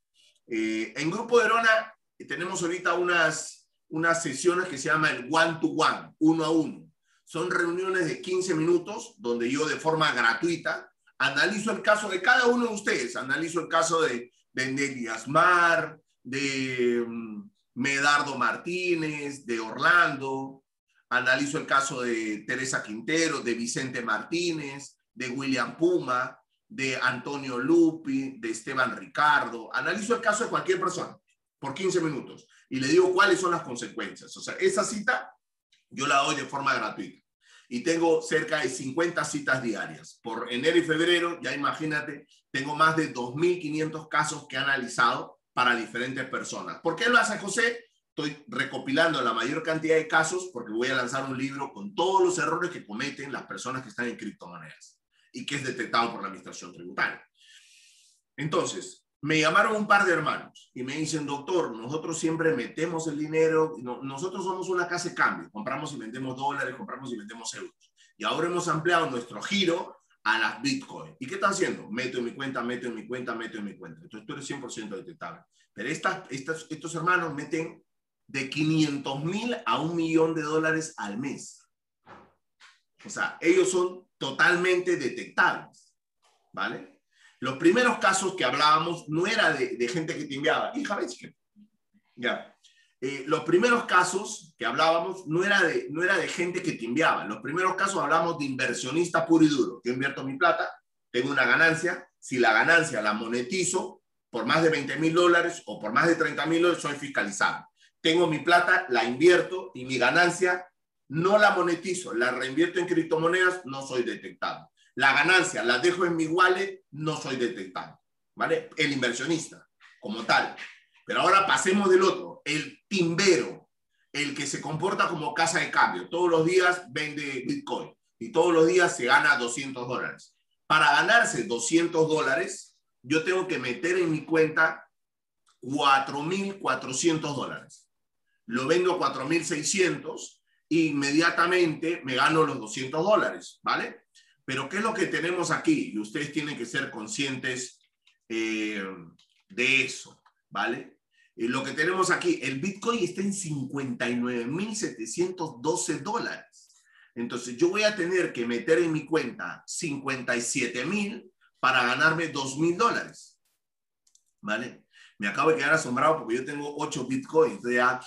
Eh, en Grupo Verona tenemos ahorita unas, unas sesiones que se llama el one to one, uno a uno son reuniones de 15 minutos donde yo de forma gratuita analizo el caso de cada uno de ustedes. Analizo el caso de, de Nelly Asmar, de mm, Medardo Martínez, de Orlando. Analizo el caso de Teresa Quintero, de Vicente Martínez, de William Puma, de Antonio Lupi, de Esteban Ricardo. Analizo el caso de cualquier persona por 15 minutos y le digo cuáles son las consecuencias. O sea, esa cita yo la doy de forma gratuita. Y tengo cerca de 50 citas diarias. Por enero y febrero, ya imagínate, tengo más de 2.500 casos que he analizado para diferentes personas. ¿Por qué lo hace José? Estoy recopilando la mayor cantidad de casos porque voy a lanzar un libro con todos los errores que cometen las personas que están en criptomonedas y que es detectado por la administración tributaria. Entonces, me llamaron un par de hermanos y me dicen, doctor, nosotros siempre metemos el dinero, nosotros somos una casa de cambio, compramos y vendemos dólares, compramos y vendemos euros. Y ahora hemos ampliado nuestro giro a las Bitcoin. ¿Y qué están haciendo? Meto en mi cuenta, meto en mi cuenta, meto en mi cuenta. Entonces tú eres 100% detectable. Pero estas, estas, estos hermanos meten de 500 mil a un millón de dólares al mes. O sea, ellos son totalmente detectables. ¿Vale? Los primeros casos que hablábamos no era de, gente que te enviaba, hija, ves. Ya. Eh, los primeros casos que hablábamos no era, de, no era de gente que te enviaba. Los primeros casos hablamos de inversionista puro y duro. Yo invierto mi plata, tengo una ganancia. Si la ganancia la monetizo por más de 20 mil dólares o por más de 30 mil dólares, soy fiscalizado. Tengo mi plata, la invierto y mi ganancia no la monetizo, la reinvierto en criptomonedas, no soy detectado la ganancia la dejo en mi wallet, no soy detectado. ¿Vale? El inversionista, como tal. Pero ahora pasemos del otro, el timbero, el que se comporta como casa de cambio. Todos los días vende Bitcoin y todos los días se gana 200 dólares. Para ganarse 200 dólares, yo tengo que meter en mi cuenta 4.400 dólares. Lo vendo a 4.600 e inmediatamente me gano los 200 dólares, ¿vale? Pero ¿qué es lo que tenemos aquí? Y ustedes tienen que ser conscientes eh, de eso, ¿vale? Y lo que tenemos aquí, el Bitcoin está en 59.712 dólares. Entonces yo voy a tener que meter en mi cuenta 57.000 para ganarme 2.000 dólares. ¿Vale? Me acabo de quedar asombrado porque yo tengo 8 Bitcoins, ya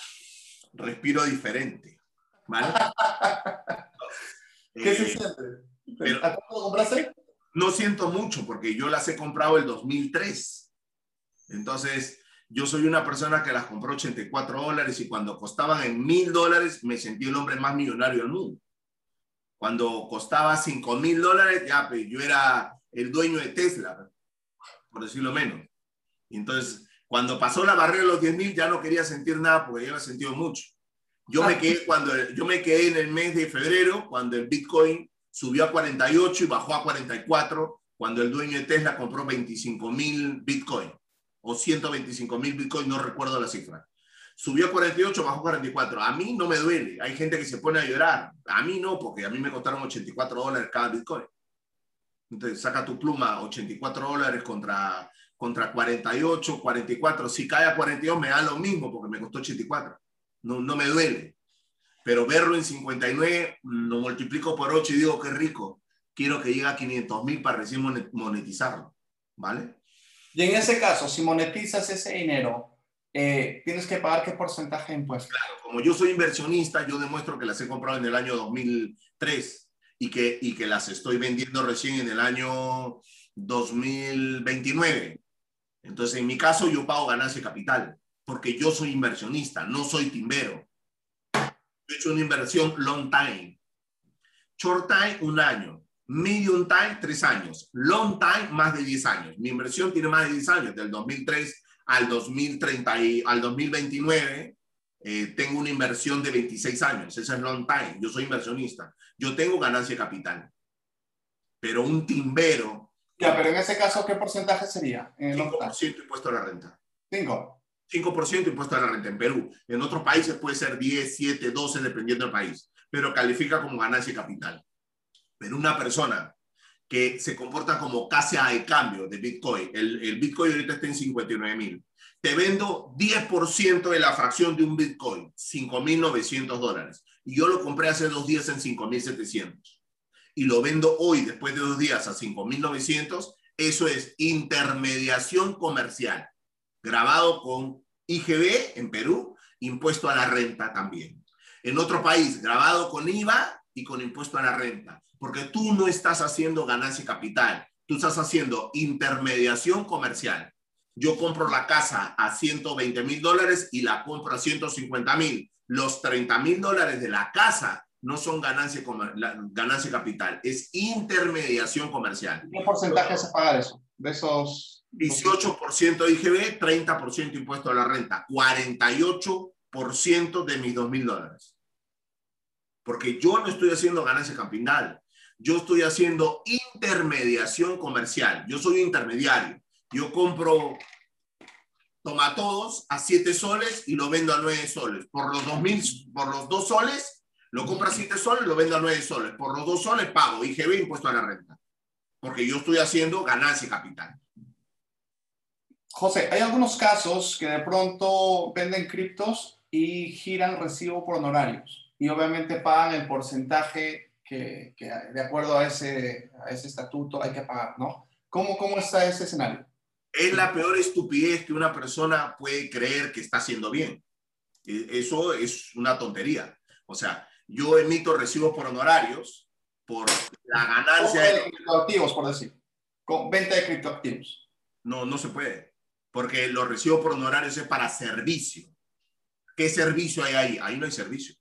respiro diferente. ¿Vale? ¿Qué se siente? Pero, compraste? No siento mucho porque yo las he comprado el 2003. Entonces, yo soy una persona que las compró 84 dólares y cuando costaban en mil dólares me sentí el hombre más millonario del mundo. Cuando costaba 5 mil dólares, ya pues, yo era el dueño de Tesla, por decirlo menos. Entonces, cuando pasó la barrera de los 10 mil, ya no quería sentir nada porque ya había sentido mucho. Yo me, quedé cuando, yo me quedé en el mes de febrero, cuando el Bitcoin subió a 48 y bajó a 44 cuando el dueño de Tesla compró 25 mil Bitcoin o 125 mil Bitcoin, no recuerdo la cifra. Subió a 48, bajó a 44. A mí no me duele. Hay gente que se pone a llorar. A mí no, porque a mí me costaron 84 dólares cada Bitcoin. Entonces, saca tu pluma, 84 dólares contra, contra 48, 44. Si cae a 42, me da lo mismo porque me costó 84. No, no me duele. Pero verlo en 59, lo multiplico por 8 y digo, qué rico. Quiero que llegue a 500 mil para recién monetizarlo. ¿Vale? Y en ese caso, si monetizas ese dinero, eh, tienes que pagar qué porcentaje de impuestos. Claro, como yo soy inversionista, yo demuestro que las he comprado en el año 2003 y que, y que las estoy vendiendo recién en el año 2029. Entonces, en mi caso, yo pago ganancia capital, porque yo soy inversionista, no soy timbero. Yo he hecho una inversión long time. Short time, un año. Medium time, tres años. Long time, más de 10 años. Mi inversión tiene más de 10 años, del 2003 al 2030 y al 2029. Eh, tengo una inversión de 26 años. Esa es long time. Yo soy inversionista. Yo tengo ganancia capital. Pero un timbero ya, pero en ese caso, ¿qué porcentaje sería? En 5% impuesto a la renta. 5. 5% impuesto a la renta en Perú. En otros países puede ser 10, 7, 12, dependiendo del país, pero califica como ganancia capital. Pero una persona que se comporta como casa de cambio de Bitcoin, el, el Bitcoin ahorita está en 59 mil, te vendo 10% de la fracción de un Bitcoin, 5.900 dólares, y yo lo compré hace dos días en 5.700 y lo vendo hoy después de dos días a 5.900, eso es intermediación comercial, grabado con IGB en Perú, impuesto a la renta también. En otro país, grabado con IVA y con impuesto a la renta, porque tú no estás haciendo ganancia capital, tú estás haciendo intermediación comercial. Yo compro la casa a 120 mil dólares y la compro a 150 mil. Los 30 mil dólares de la casa no son ganancia, ganancia capital, es intermediación comercial. ¿Qué porcentaje se paga de eso? De esos... 18% IGB, 30% impuesto a la renta, 48% de mis 2 mil dólares. Porque yo no estoy haciendo ganancia capital, yo estoy haciendo intermediación comercial. Yo soy intermediario. Yo compro tomatodos a 7 soles y lo vendo a 9 soles. Por los 2000, por los 2 soles lo compro a 7 soles, lo vendo a 9 soles. Por los 2 soles pago IGB, impuesto a la renta. Porque yo estoy haciendo ganancia capital. José, hay algunos casos que de pronto venden criptos y giran recibo por honorarios. Y obviamente pagan el porcentaje que, de acuerdo a ese, a ese estatuto hay que pagar, ¿no? ¿Cómo, ¿Cómo está ese escenario? Es la peor estupidez que una persona puede creer que está haciendo bien. E, eso es una tontería. O sea, yo emito recibos por honorarios por la ganancia de criptoactivos, por decir, con venta de criptoactivos. No, no se puede, porque los recibos por honorarios es para servicio. ¿Qué servicio hay ahí? Ahí no hay servicio.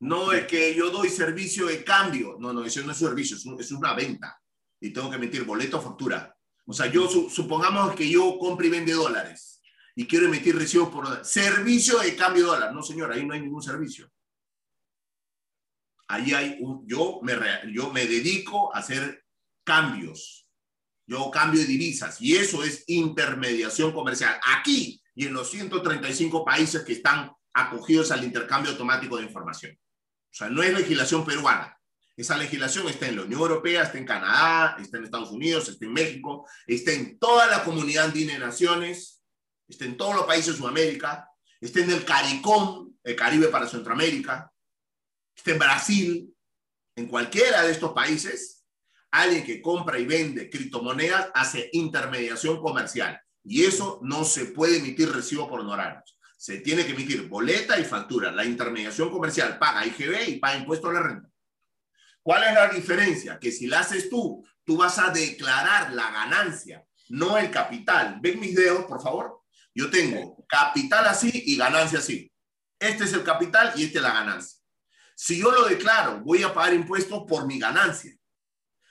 No es que yo doy servicio de cambio. No, no, eso no es servicio, es, una venta. Y tengo que emitir boleto o factura. O sea, yo supongamos que yo compro y vende dólares y quiero emitir recibos por servicio de cambio de dólar. No, señor, ahí no hay ningún servicio. Ahí hay un, yo me, yo me dedico a hacer cambios. Yo cambio de divisas y eso es intermediación comercial. Aquí y en los 135 países que están acogidos al intercambio automático de información. O sea, no es legislación peruana. Esa legislación está en la Unión Europea, está en Canadá, está en Estados Unidos, está en México, está en toda la comunidad andina de naciones está en todos los países de Sudamérica, está en el CARICOM, el Caribe para Centroamérica, está en Brasil, en cualquiera de estos países, alguien que compra y vende criptomonedas hace intermediación comercial y eso no se puede emitir recibo por honorarios. Se tiene que emitir boleta y factura. La intermediación comercial paga IGB y paga impuesto a la renta. ¿Cuál es la diferencia? Que si la haces tú, tú vas a declarar la ganancia, no el capital. ¿Ven mis dedos, por favor? Yo tengo capital así y ganancia así. Este es el capital y esta es la ganancia. Si yo lo declaro, voy a pagar impuestos por mi ganancia.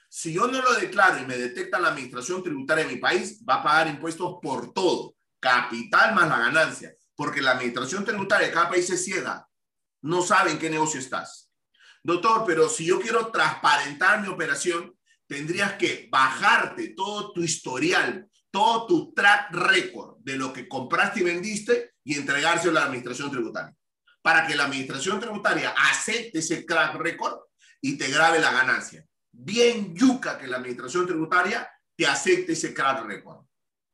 Si yo no lo declaro y me detecta la administración tributaria de mi país, va a pagar impuestos por todo, capital más la ganancia, porque la administración tributaria de cada país es ciega. No sabe en qué negocio estás. Doctor, pero si yo quiero transparentar mi operación, tendrías que bajarte todo tu historial todo tu track record de lo que compraste y vendiste y entregárselo a la administración tributaria. Para que la administración tributaria acepte ese track record y te grabe la ganancia. Bien yuca que la administración tributaria te acepte ese track record.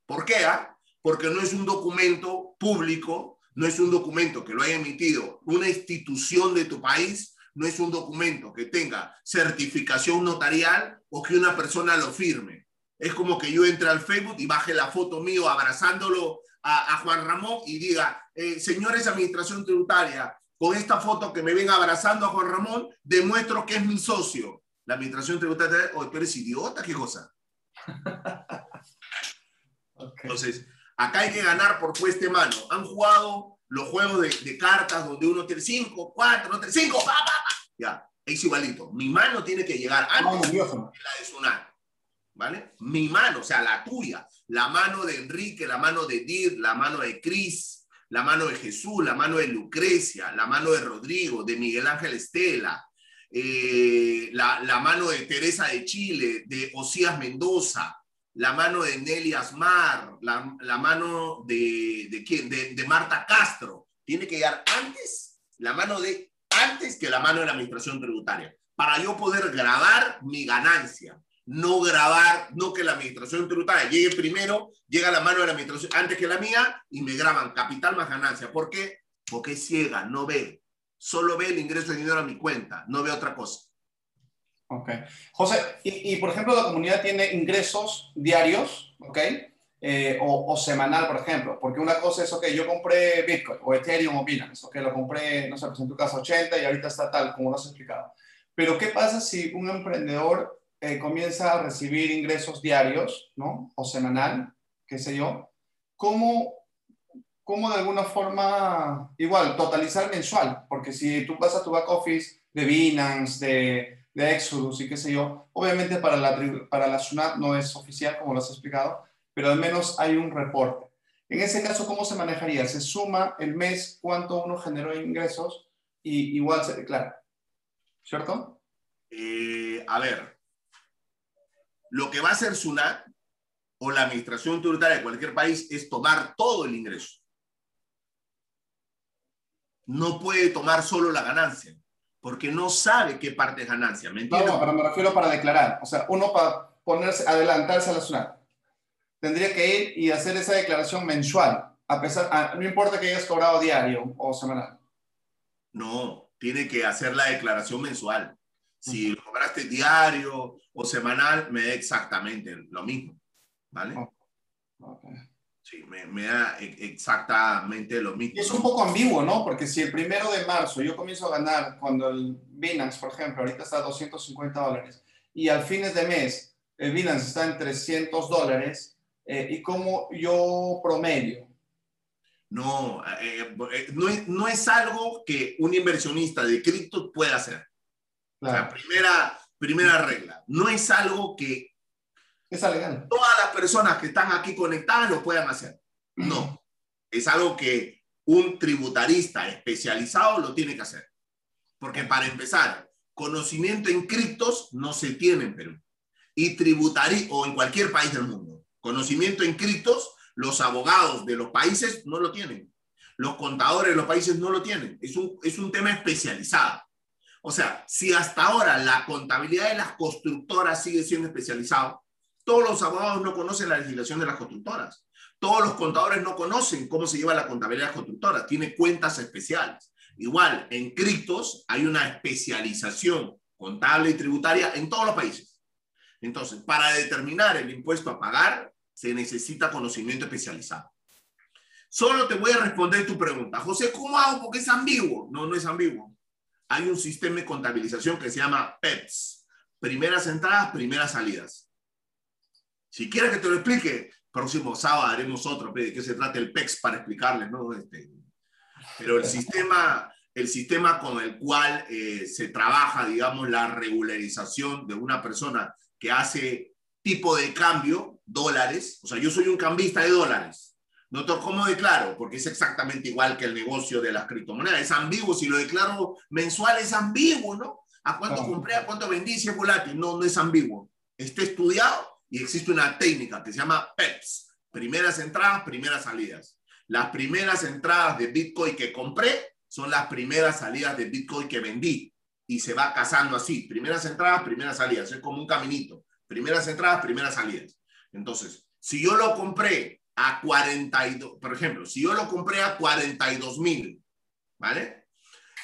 ¿Por qué? Ah? Porque no es un documento público, no es un documento que lo haya emitido una institución de tu país, no es un documento que tenga certificación notarial o que una persona lo firme Es como que yo entre al Facebook y baje la foto mío abrazándolo a, Juan Ramón y diga, eh, señores Administración Tributaria, con esta foto que me ven abrazando a Juan Ramón, demuestro que es mi socio. La Administración Tributaria, oh, tú eres idiota, ¿qué cosa? Entonces, acá hay que ganar por puesta mano. Han jugado los juegos de, cartas donde uno tiene cinco, cuatro, tres, cinco, ya, es igualito. Mi mano tiene que llegar antes de la de Sunar. ¿Vale? Mi mano, o sea, la tuya, la mano de Enrique, la mano de Dir, la mano de Cris, la mano de Jesús, la mano de Lucrecia, la mano de Rodrigo, de Miguel Ángel Estela, eh, la, mano de Teresa de Chile, de Osías Mendoza, la mano de Nelly Asmar, la, mano? De, de, Marta Castro. Tiene que llegar antes, la mano de antes que la mano de la administración tributaria, para yo poder grabar mi ganancia. No grabar, no que la administración tributaria llegue primero, llega la mano de la administración antes que la mía y me graban capital más ganancia. ¿Por qué? Porque es ciega, no ve. Solo ve el ingreso de dinero a mi cuenta, no ve otra cosa. Ok. José, y, por ejemplo, la comunidad tiene ingresos diarios, ¿ok? Eh, o, semanal, por ejemplo, porque una cosa es, ok, yo compré Bitcoin o Ethereum o Binance, ok, lo compré, no sé, pues en tu caso 80 y ahorita está tal, como lo has explicado. Pero, ¿qué pasa si un emprendedor eh, comienza a recibir ingresos diarios, ¿no? O semanal, qué sé yo. ¿Cómo, ¿Cómo de alguna forma, igual, totalizar mensual? Porque si tú vas a tu back office de Binance, de de Exodus y qué sé yo. Obviamente para la, para la SUNAT no es oficial, como lo has explicado, pero al menos hay un reporte. En ese caso, ¿cómo se manejaría? Se suma el mes cuánto uno generó ingresos y igual se declara. ¿Cierto? Eh, a ver, lo que va a hacer SUNAT o la administración tributaria de cualquier país es tomar todo el ingreso. No puede tomar solo la ganancia porque no sabe qué parte es ganancia. ¿Me entiendes? No, pero me refiero para declarar. O sea, uno para ponerse, adelantarse a la SUNAT, tendría que ir y hacer esa declaración mensual, a pesar, no importa que hayas cobrado diario o semanal. No, tiene que hacer la declaración mensual. Si lo cobraste diario o semanal, me da exactamente lo mismo. ¿Vale? Okay. Sí, me, da e, exactamente lo mismo. Es un poco ambiguo, ¿no? Porque si el primero de marzo yo comienzo a ganar cuando el Binance, por ejemplo, ahorita está a 250 dólares, y al fines de mes el Binance está en 300 dólares, eh, ¿y cómo yo promedio? No, eh, eh, no, es, no, es, algo que un inversionista de cripto pueda hacer. La primera, primera regla, no es algo que es legal. Todas las personas que están aquí conectadas lo puedan hacer. No. Es algo que un tributarista especializado lo tiene que hacer. Porque para empezar, conocimiento en criptos no se tiene en Perú. Y tributaría, o en cualquier país del mundo. Conocimiento en criptos, los abogados de los países no lo tienen. Los contadores de los países no lo tienen. Es un, es un tema especializado. O sea, si hasta ahora la contabilidad de las constructoras sigue siendo especializado, todos los abogados no conocen la legislación de las constructoras. Todos los contadores no conocen cómo se lleva la contabilidad de las constructoras. Tiene cuentas especiales. Igual, en criptos hay una especialización contable y tributaria en todos los países. Entonces, para determinar el impuesto a pagar, se necesita conocimiento especializado. Solo te voy a responder tu pregunta. José, ¿cómo hago? Porque es ambiguo. No, no es ambiguo. Hay un sistema de contabilización que se llama PEPS. Primeras entradas, primeras salidas. Si quieres que te lo explique, próximo sábado haremos otro, de qué se trata el PEX para explicarles, ¿no? Este, pero el sistema, el sistema con el cual eh, se trabaja, digamos, la regularización de una persona que hace tipo de cambio, dólares, o sea, yo soy un cambista de dólares. ¿No? ¿Cómo declaro? Porque es exactamente igual que el negocio de las criptomonedas. Es ambiguo. Si lo declaro mensual, es ambiguo, ¿no? ¿A cuánto compré? ¿A cuánto vendí? Si es volátil. No, no es ambiguo. Está estudiado y existe una técnica que se llama PEPS, primeras entradas, primeras salidas. Las primeras entradas de Bitcoin que compré son las primeras salidas de Bitcoin que vendí y se va casando así, primeras entradas, primeras salidas, es como un caminito, primeras entradas, primeras salidas. Entonces, si yo lo compré a 42, por ejemplo, si yo lo compré a 42 mil, ¿vale?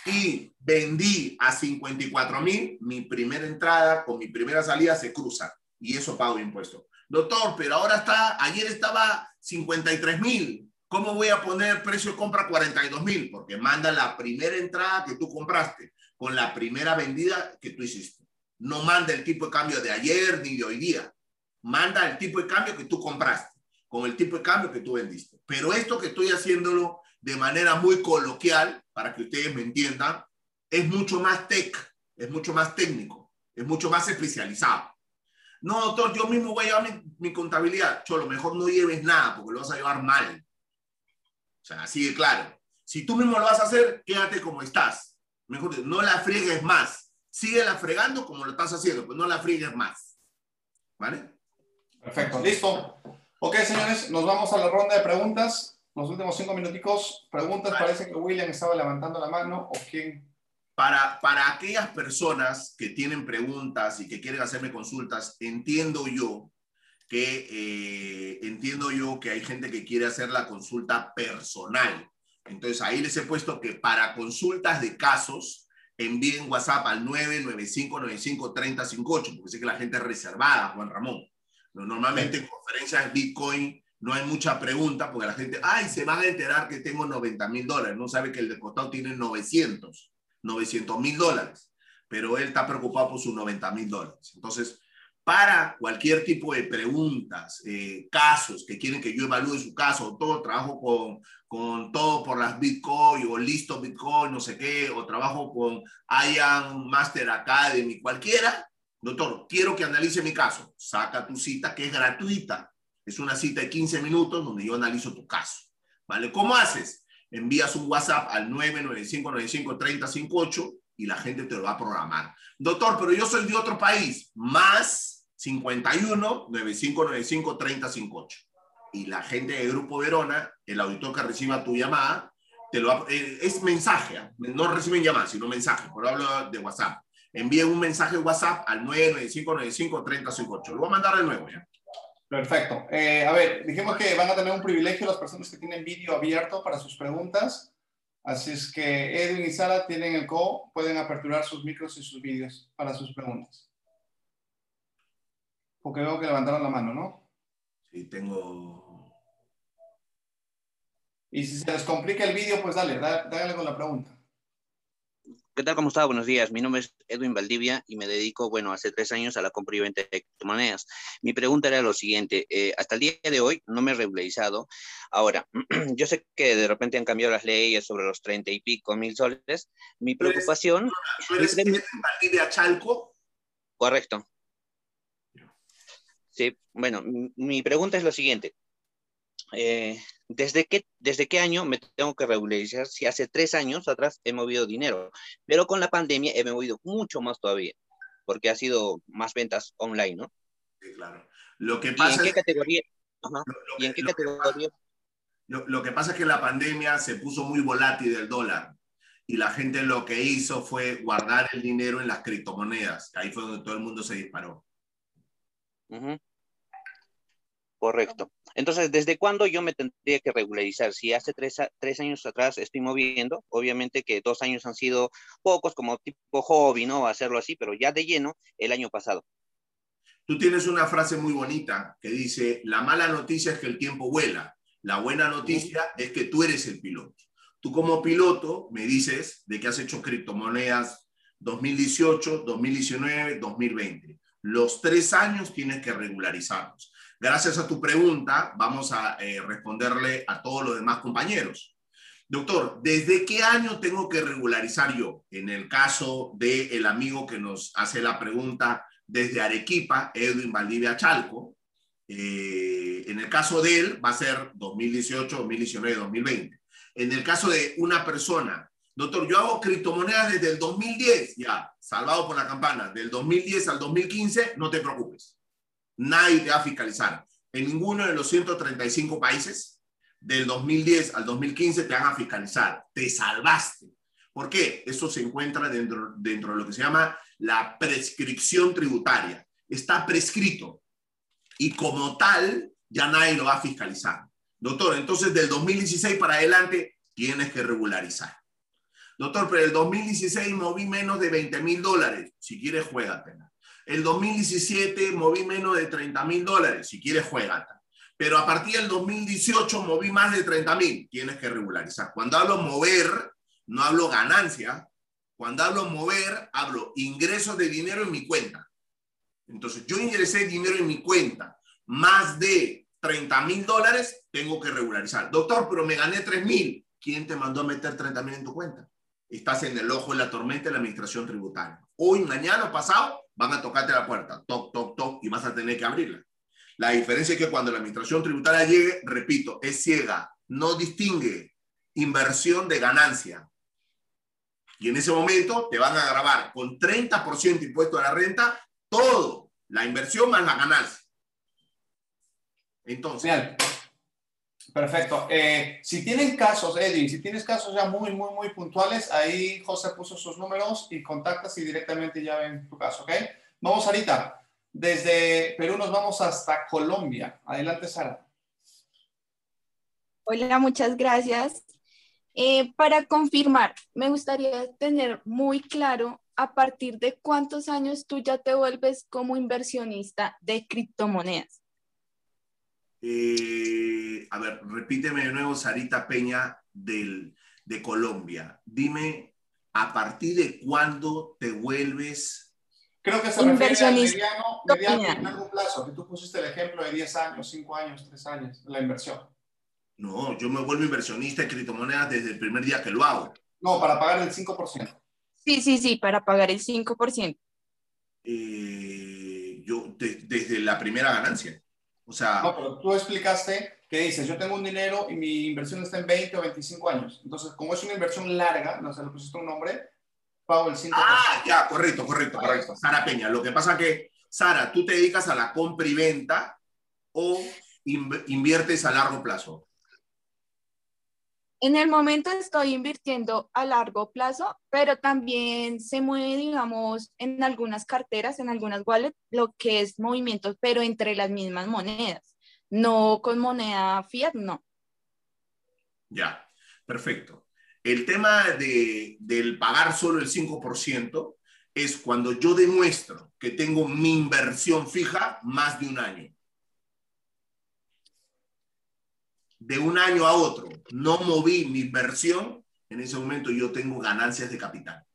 Y vendí a 54 mil, mi primera entrada con mi primera salida se cruza y eso pago impuesto. doctor, pero ahora está, ayer estaba 53 mil. ¿Cómo voy a poner precio de compra 42 mil? Porque manda la primera entrada que tú compraste con la primera vendida que tú hiciste. No manda el tipo de cambio de ayer ni de hoy día. Manda el tipo de cambio que tú compraste con el tipo de cambio que tú vendiste. Pero esto que estoy haciéndolo de manera muy coloquial, para que ustedes me entiendan, es mucho más tech, es mucho más técnico, es mucho más especializado. No, doctor, yo mismo voy a llevar mi, contabilidad. Cholo, mejor no lleves nada porque lo vas a llevar mal. O sea, así de claro. Si tú mismo lo vas a hacer, quédate como estás. Mejor, no la friegues más. Síguela fregando como lo estás haciendo, pues no la friegues más. ¿Vale? Perfecto, listo. Ok, señores, nos vamos a la ronda de preguntas. Los últimos cinco minuticos, preguntas. Parece que William estaba levantando la mano. ¿O quién? Para, para aquellas personas que tienen preguntas y que quieren hacerme consultas, entiendo yo que eh, entiendo yo que hay gente que quiere hacer la consulta personal. Entonces ahí les he puesto que para consultas de casos envíen WhatsApp al 995953058, porque sé que la gente es reservada, Juan Ramón. Normalmente en conferencias Bitcoin no hay mucha pregunta porque la gente, ay, se van a enterar que tengo 90 mil dólares, no sabe que el de costado tiene 900, 900 mil dólares, pero él está preocupado por sus 90 mil dólares. Entonces, para cualquier tipo de preguntas, eh, casos que quieren que yo evalúe su caso, todo trabajo con, con todo por las Bitcoin o listo Bitcoin, no sé qué, o trabajo con IAM Master Academy, cualquiera, doctor, quiero que analice mi caso, saca tu cita que es gratuita es una cita de 15 minutos donde yo analizo tu caso. ¿Vale? ¿Cómo haces? Envías un WhatsApp al 995953058 y la gente te lo va a programar. Doctor, pero yo soy de otro país. Más 51 9595 3058. Y la gente del Grupo Verona, el auditor que reciba tu llamada, te lo eh, es mensaje, ¿ah? no reciben llamadas, sino mensaje, por hablo de WhatsApp. Envíen un mensaje de WhatsApp al 99595 3058. Lo voy a mandar de nuevo, ¿ya? Perfecto. Eh, a ver, dijimos que van a tener un privilegio las personas que tienen vídeo abierto para sus preguntas. Así es que Edwin y Sara tienen el co, pueden aperturar sus micros y sus vídeos para sus preguntas. Porque veo que levantaron la mano, ¿no? Sí, tengo. Y si se les complica el vídeo, pues dale, dale con la pregunta. ¿Qué tal? ¿Cómo está? Buenos días. Mi nombre es Edwin Valdivia y me dedico, bueno, hace tres años a la compra y venta de criptomonedas. Mi pregunta era lo siguiente. Eh, hasta el día de hoy no me he regularizado. Ahora, yo sé que de repente han cambiado las leyes sobre los treinta y pico mil soles. Mi preocupación... ¿Tú eres, Edwin Valdivia Chalco? Correcto. Sí, bueno, mi pregunta es lo siguiente. Eh, ¿desde, qué, ¿desde qué año me tengo que regularizar? Si hace tres años atrás he movido dinero, pero con la pandemia he movido mucho más todavía, porque ha sido más ventas online, ¿no? Sí, claro. Lo que pasa ¿Y en qué categoría? ¿Y en qué categoría? lo, que pasa es que la pandemia se puso muy volátil el dólar y la gente lo que hizo fue guardar el dinero en las criptomonedas. Ahí fue donde todo el mundo se disparó. Correcto. Entonces, ¿desde cuándo yo me tendría que regularizar? Si hace tres, tres, años atrás estoy moviendo, obviamente que dos años han sido pocos como tipo hobby, ¿no? Hacerlo así, pero ya de lleno el año pasado. Tú tienes una frase muy bonita que dice, la mala noticia es que el tiempo vuela, la buena noticia es que tú eres el piloto. Tú como piloto me dices de que has hecho criptomonedas 2018, 2019, 2020. Los tres años tienes que regularizarlos. Gracias a tu pregunta, vamos a eh, responderle a todos los demás compañeros. Doctor, ¿desde qué año tengo que regularizar yo? En el caso del el amigo que nos hace la pregunta desde Arequipa, Edwin Valdivia Chalco, eh, en el caso de él va a ser 2018, 2019, 2020. En el caso de una persona, doctor, yo hago criptomonedas desde el 2010, ya, salvado por la campana, del 2010 al 2015, no te preocupes nadie te va a fiscalizar. En ninguno de los 135 países, del 2010 al 2015, te van a fiscalizar. Te salvaste. ¿Por qué? Eso se encuentra dentro, dentro de lo que se llama la prescripción tributaria. Está prescrito y como tal ya nadie lo va a fiscalizar. Doctor, entonces del 2016 para adelante tienes que regularizar. Doctor, pero el 2016 moví menos de 20 mil dólares. Si quieres, juégatela. El 2017 moví menos de 30 mil dólares. Si quieres, juega. Pero a partir del 2018 moví más de 30 mil. Tienes que regularizar. Cuando hablo mover, no hablo ganancia. Cuando hablo mover, hablo ingresos de dinero en mi cuenta. Entonces, yo ingresé dinero en mi cuenta, más de 30 mil dólares, tengo que regularizar. Doctor, pero me gané 3 mil. ¿Quién te mandó a meter 30 mil en tu cuenta? Estás en el ojo de la tormenta de la administración tributaria. Hoy, mañana pasado, van a tocarte la puerta, toc, toc, toc, y vas a tener que abrirla. La diferencia es que cuando la administración tributaria llegue, repito, es ciega, no distingue inversión de ganancia. Y en ese momento te van a grabar con 30% impuesto a la renta todo, la inversión más la ganancia. Entonces. Perfecto. Eh, si tienen casos, Eddie, si tienes casos ya muy, muy, muy puntuales, ahí José puso sus números y contactas y directamente ya ven tu caso, ¿ok? Vamos ahorita. Desde Perú nos vamos hasta Colombia. Adelante, Sara. Hola, muchas gracias. Eh, para confirmar, me gustaría tener muy claro a partir de cuántos años tú ya te vuelves como inversionista de criptomonedas. Eh, a ver, repíteme de nuevo, Sarita Peña del, de Colombia. Dime, ¿a partir de cuándo te vuelves? Creo que se refiere a mediano, mediano largo plazo, que tú pusiste el ejemplo de 10 años, 5 años, 3 años, la inversión. No, yo me vuelvo inversionista en criptomonedas desde el primer día que lo hago. No, para pagar el 5%. Sí, sí, sí, para pagar el 5%. Eh, yo, desde la primera ganancia. O sea... No, pero tú explicaste que dices, yo tengo un dinero y mi inversión está en 20 o 25 años. Entonces, como es una inversión larga, no sé, le pusiste un nombre, pago el 5%. Ah, ya, correcto, correcto, correcto. Sara Peña, lo que pasa que, Sara, tú te dedicas a la compra y venta o inviertes a largo plazo. En el momento estoy invirtiendo a largo plazo, pero también se mueve, digamos, en algunas carteras, en algunas wallets, lo que es movimientos, pero entre las mismas monedas, no con moneda fiat, no. Ya, perfecto. El tema de, del pagar solo el 5% es cuando yo demuestro que tengo mi inversión fija más de un año. De un año a otro no moví mi inversión, en ese momento yo tengo ganancias de capital.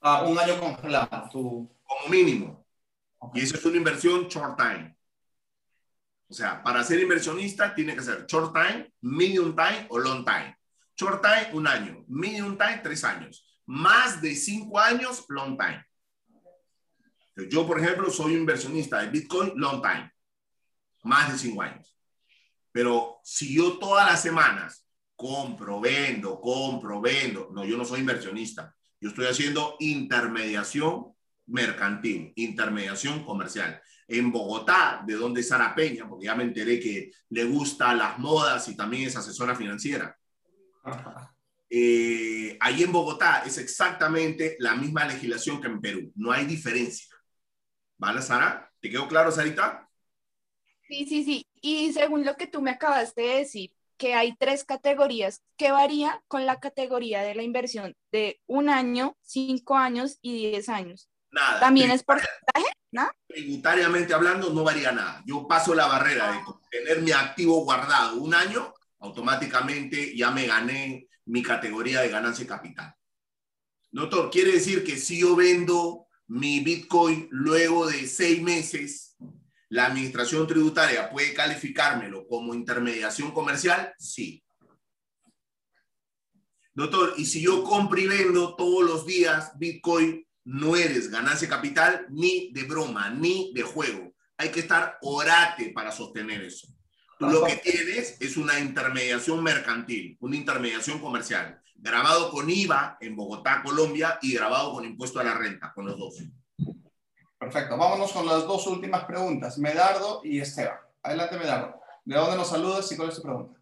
Ah, un año congelado. Tú... Como mínimo. Y eso es una inversión short time. O sea, para ser inversionista tiene que ser short time, medium time o long time. Short time, un año. Medium time, tres años. Más de cinco años, long time. Yo, por ejemplo, soy inversionista de Bitcoin long time. Más de cinco años. Pero si yo todas las semanas compro, vendo, compro, vendo, no, yo no soy inversionista. Yo estoy haciendo intermediación mercantil, intermediación comercial. En Bogotá, de donde es Sara Peña, porque ya me enteré que le gusta las modas y también es asesora financiera. Eh, ahí en Bogotá es exactamente la misma legislación que en Perú. No hay diferencia. ¿Vale, Sara? ¿Te quedó claro, Sarita? Sí, sí, sí. Y según lo que tú me acabaste de decir, que hay tres categorías, ¿qué varía con la categoría de la inversión de un año, cinco años y diez años? Nada. ¿También es porcentaje? ¿No? Tributariamente hablando, no varía nada. Yo paso la barrera de tener mi activo guardado un año, automáticamente ya me gané mi categoría de ganancia capital. Doctor, quiere decir que si yo vendo mi Bitcoin luego de seis meses, ¿La administración tributaria puede calificármelo como intermediación comercial? Sí. Doctor, y si yo compro y vendo todos los días Bitcoin, no eres ganancia capital ni de broma, ni de juego. Hay que estar orate para sostener eso. Tú lo que tienes es una intermediación mercantil, una intermediación comercial, grabado con IVA en Bogotá, Colombia, y grabado con impuesto a la renta, con los dos. Perfecto. Vámonos con las dos últimas preguntas. Medardo y Esteban. Adelante, Medardo. ¿De dónde nos saludas y cuál es tu pregunta?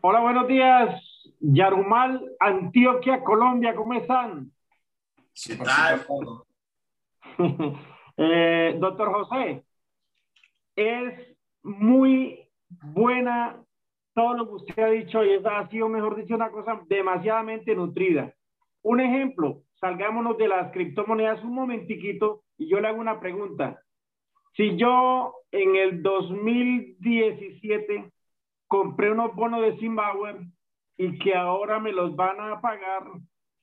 Hola, buenos días. Yarumal, Antioquia, Colombia. ¿Cómo están? ¿Qué tal? eh, doctor José, es muy buena todo lo que usted ha dicho y ha sido, mejor dicho, una cosa demasiadamente nutrida. Un ejemplo, salgámonos de las criptomonedas un momentiquito y yo le hago una pregunta. Si yo en el 2017 compré unos bonos de Zimbabwe y que ahora me los van a pagar,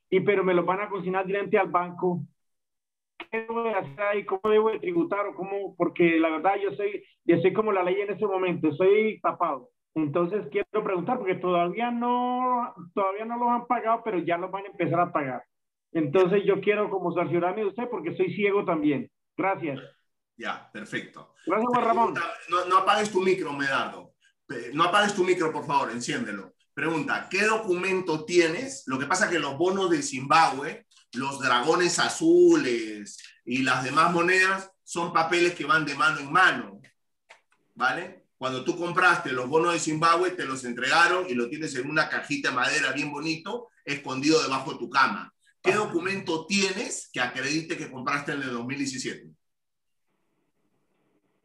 y pero me los van a cocinar directamente al banco, ¿qué debo de hacer ahí? ¿Cómo debo de tributar? ¿O cómo? Porque la verdad yo soy, yo soy como la ley en ese momento, soy tapado. Entonces quiero preguntar porque todavía no, todavía no los han pagado, pero ya los van a empezar a pagar. Entonces yo quiero como cerciorarme de usted porque soy ciego también. Gracias. Ya, perfecto. Gracias, Juan Ramón. No, no apagues tu micro, Medardo. No apagues tu micro, por favor, enciéndelo. Pregunta, ¿qué documento tienes? Lo que pasa es que los bonos de Zimbabue, los dragones azules y las demás monedas son papeles que van de mano en mano. ¿Vale? Cuando tú compraste los bonos de Zimbabue, te los entregaron y lo tienes en una cajita de madera bien bonito, escondido debajo de tu cama. ¿Qué documento tienes que acredite que compraste en el 2017?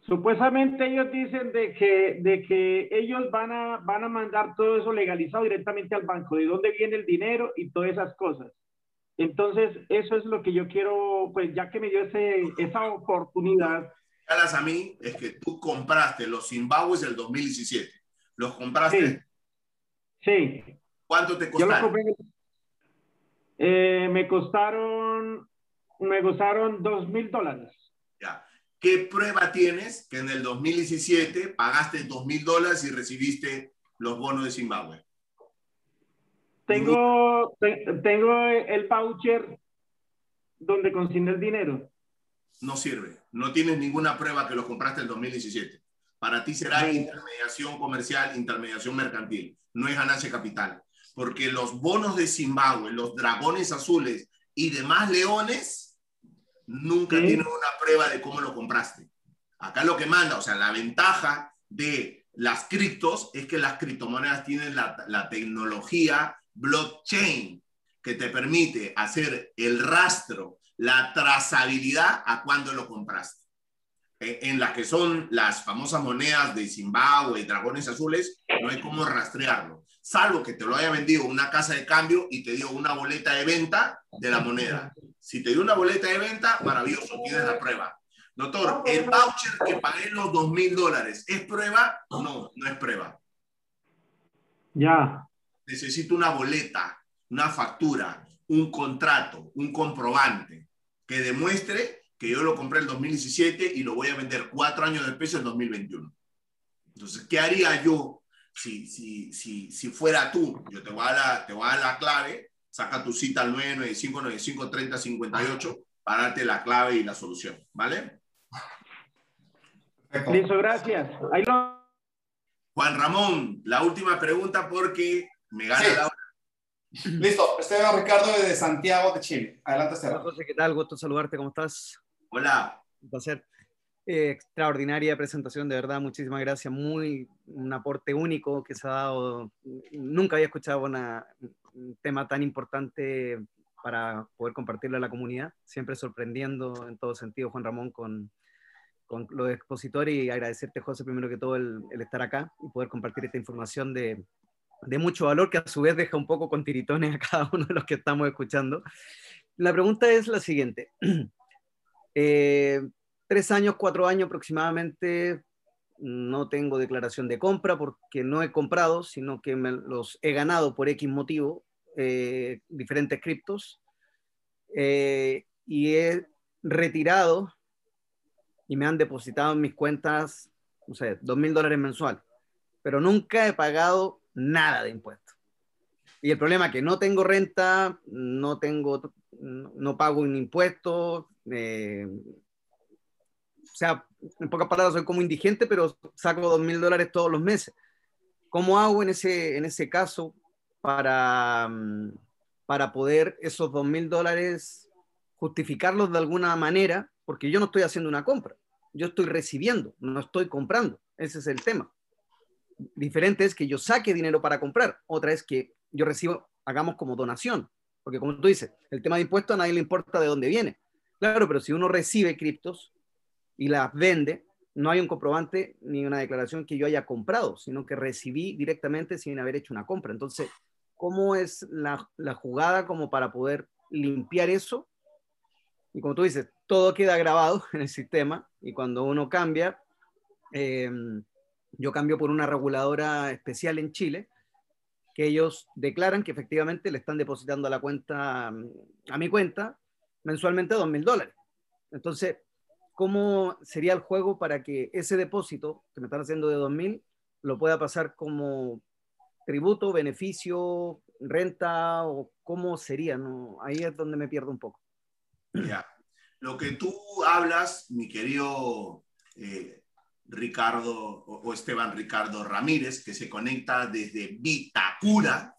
Supuestamente ellos dicen de que, de que ellos van a, van a mandar todo eso legalizado directamente al banco, de dónde viene el dinero y todas esas cosas. Entonces, eso es lo que yo quiero, pues ya que me dio ese, esa oportunidad, a mí es que tú compraste los Zimbabwe's del 2017. ¿Los compraste? Sí. ¿Cuánto te costaron? Eh, me costaron, me costaron dos mil dólares. Ya. ¿Qué prueba tienes que en el 2017 pagaste dos mil dólares y recibiste los bonos de Zimbabue? Tengo, tengo el voucher donde consigné el dinero no sirve. No tienes ninguna prueba que lo compraste en 2017. Para ti será intermediación comercial, intermediación mercantil. No es ganancia capital. Porque los bonos de Zimbabue, los dragones azules y demás leones nunca tienen una prueba de cómo lo compraste. Acá lo que manda, o sea, la ventaja de las criptos es que las criptomonedas tienen la, la tecnología blockchain que te permite hacer el rastro la trazabilidad a cuándo lo compraste. E, en las que son las famosas monedas de Zimbabue, dragones azules, no hay cómo rastrearlo, salvo que te lo haya vendido una casa de cambio y te dio una boleta de venta de la moneda. Si te dio una boleta de venta, maravilloso, tienes la prueba. Doctor, ¿el voucher que pagué los dos mil dólares es prueba? No, no es prueba. Ya. Necesito una boleta, una factura, un contrato, un comprobante que demuestre que yo lo compré en 2017 y lo voy a vender cuatro años después en 2021. Entonces, ¿qué haría yo si, si, si, si fuera tú? Yo te voy, a dar la, te voy a dar la clave, saca tu cita al 995-95-30-58 para darte la clave y la solución, ¿vale? Listo, gracias. Juan Ramón, la última pregunta porque me gana la hora. Listo, Esteban Ricardo de Santiago de Chile. Adelante, Esteban. Hola, José, ¿qué tal? Gusto saludarte, ¿cómo estás? Hola. Un placer. Extraordinaria presentación, de verdad, muchísimas gracias. Muy, un aporte único que se ha dado. Nunca había escuchado una, un tema tan importante para poder compartirlo a la comunidad. Siempre sorprendiendo en todo sentido, Juan Ramón, con, con los expositores y agradecerte, José, primero que todo el, el estar acá y poder compartir esta información de, de mucho valor que a su vez deja un poco con tiritones a cada uno de los que estamos escuchando. La pregunta es la siguiente. Eh, tres años, cuatro años aproximadamente, no tengo declaración de compra porque no he comprado, sino que me los he ganado por X motivo, eh, diferentes criptos, eh, y he retirado y me han depositado en mis cuentas, no sé, dos mil dólares mensual, pero nunca he pagado nada de impuestos. Y el problema es que no tengo renta, no tengo, no pago un impuesto, eh, sea, en pocas palabras soy como indigente, pero saco dos mil dólares todos los meses. ¿Cómo hago en ese, en ese caso para, mm, para poder esos dos mil dólares justificarlos de alguna manera? Porque yo no estoy haciendo una compra, yo estoy recibiendo, no estoy comprando. Ese es el tema diferente es que yo saque dinero para comprar, otra es que yo recibo, hagamos como donación, porque como tú dices, el tema de impuestos a nadie le importa de dónde viene. Claro, pero si uno recibe criptos y las vende, no hay un comprobante ni una declaración que yo haya comprado, sino que recibí directamente sin haber hecho una compra. Entonces, cómo es la, jugada como para poder limpiar eso. Y como tú dices, todo queda grabado en el sistema y cuando uno cambia, eh, yo cambio por una reguladora especial en Chile, que ellos declaran que efectivamente le están depositando a la cuenta, a mi cuenta, mensualmente dos mil dólares. Entonces, ¿cómo sería el juego para que ese depósito que me están haciendo de dos mil lo pueda pasar como tributo, beneficio, renta o cómo sería? ¿no? Ahí es donde me pierdo un poco. Ya. Lo que tú hablas, mi querido eh, Ricardo o Esteban Ricardo Ramírez, que se conecta desde Vitacura.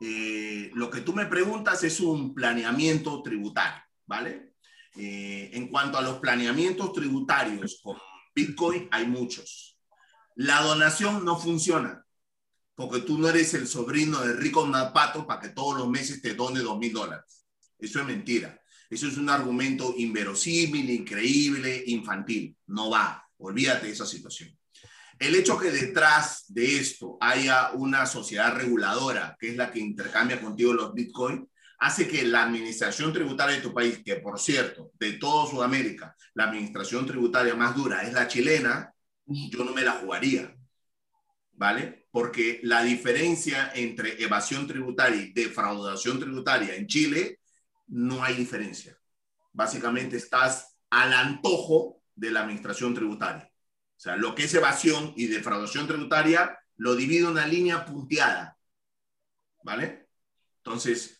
Eh, lo que tú me preguntas es un planeamiento tributario, ¿vale? Eh, en cuanto a los planeamientos tributarios con Bitcoin, hay muchos. La donación no funciona, porque tú no eres el sobrino de Rico Napato para que todos los meses te done dos mil dólares. Eso es mentira. Eso es un argumento inverosímil, increíble, infantil. No va. Olvídate de esa situación. El hecho que detrás de esto haya una sociedad reguladora, que es la que intercambia contigo los Bitcoin, hace que la administración tributaria de tu país, que por cierto, de todo Sudamérica, la administración tributaria más dura es la chilena, yo no me la jugaría. ¿Vale? Porque la diferencia entre evasión tributaria y defraudación tributaria en Chile, no hay diferencia. Básicamente estás al antojo de la administración tributaria. O sea, lo que es evasión y defraudación tributaria lo divido en una línea punteada. ¿Vale? Entonces,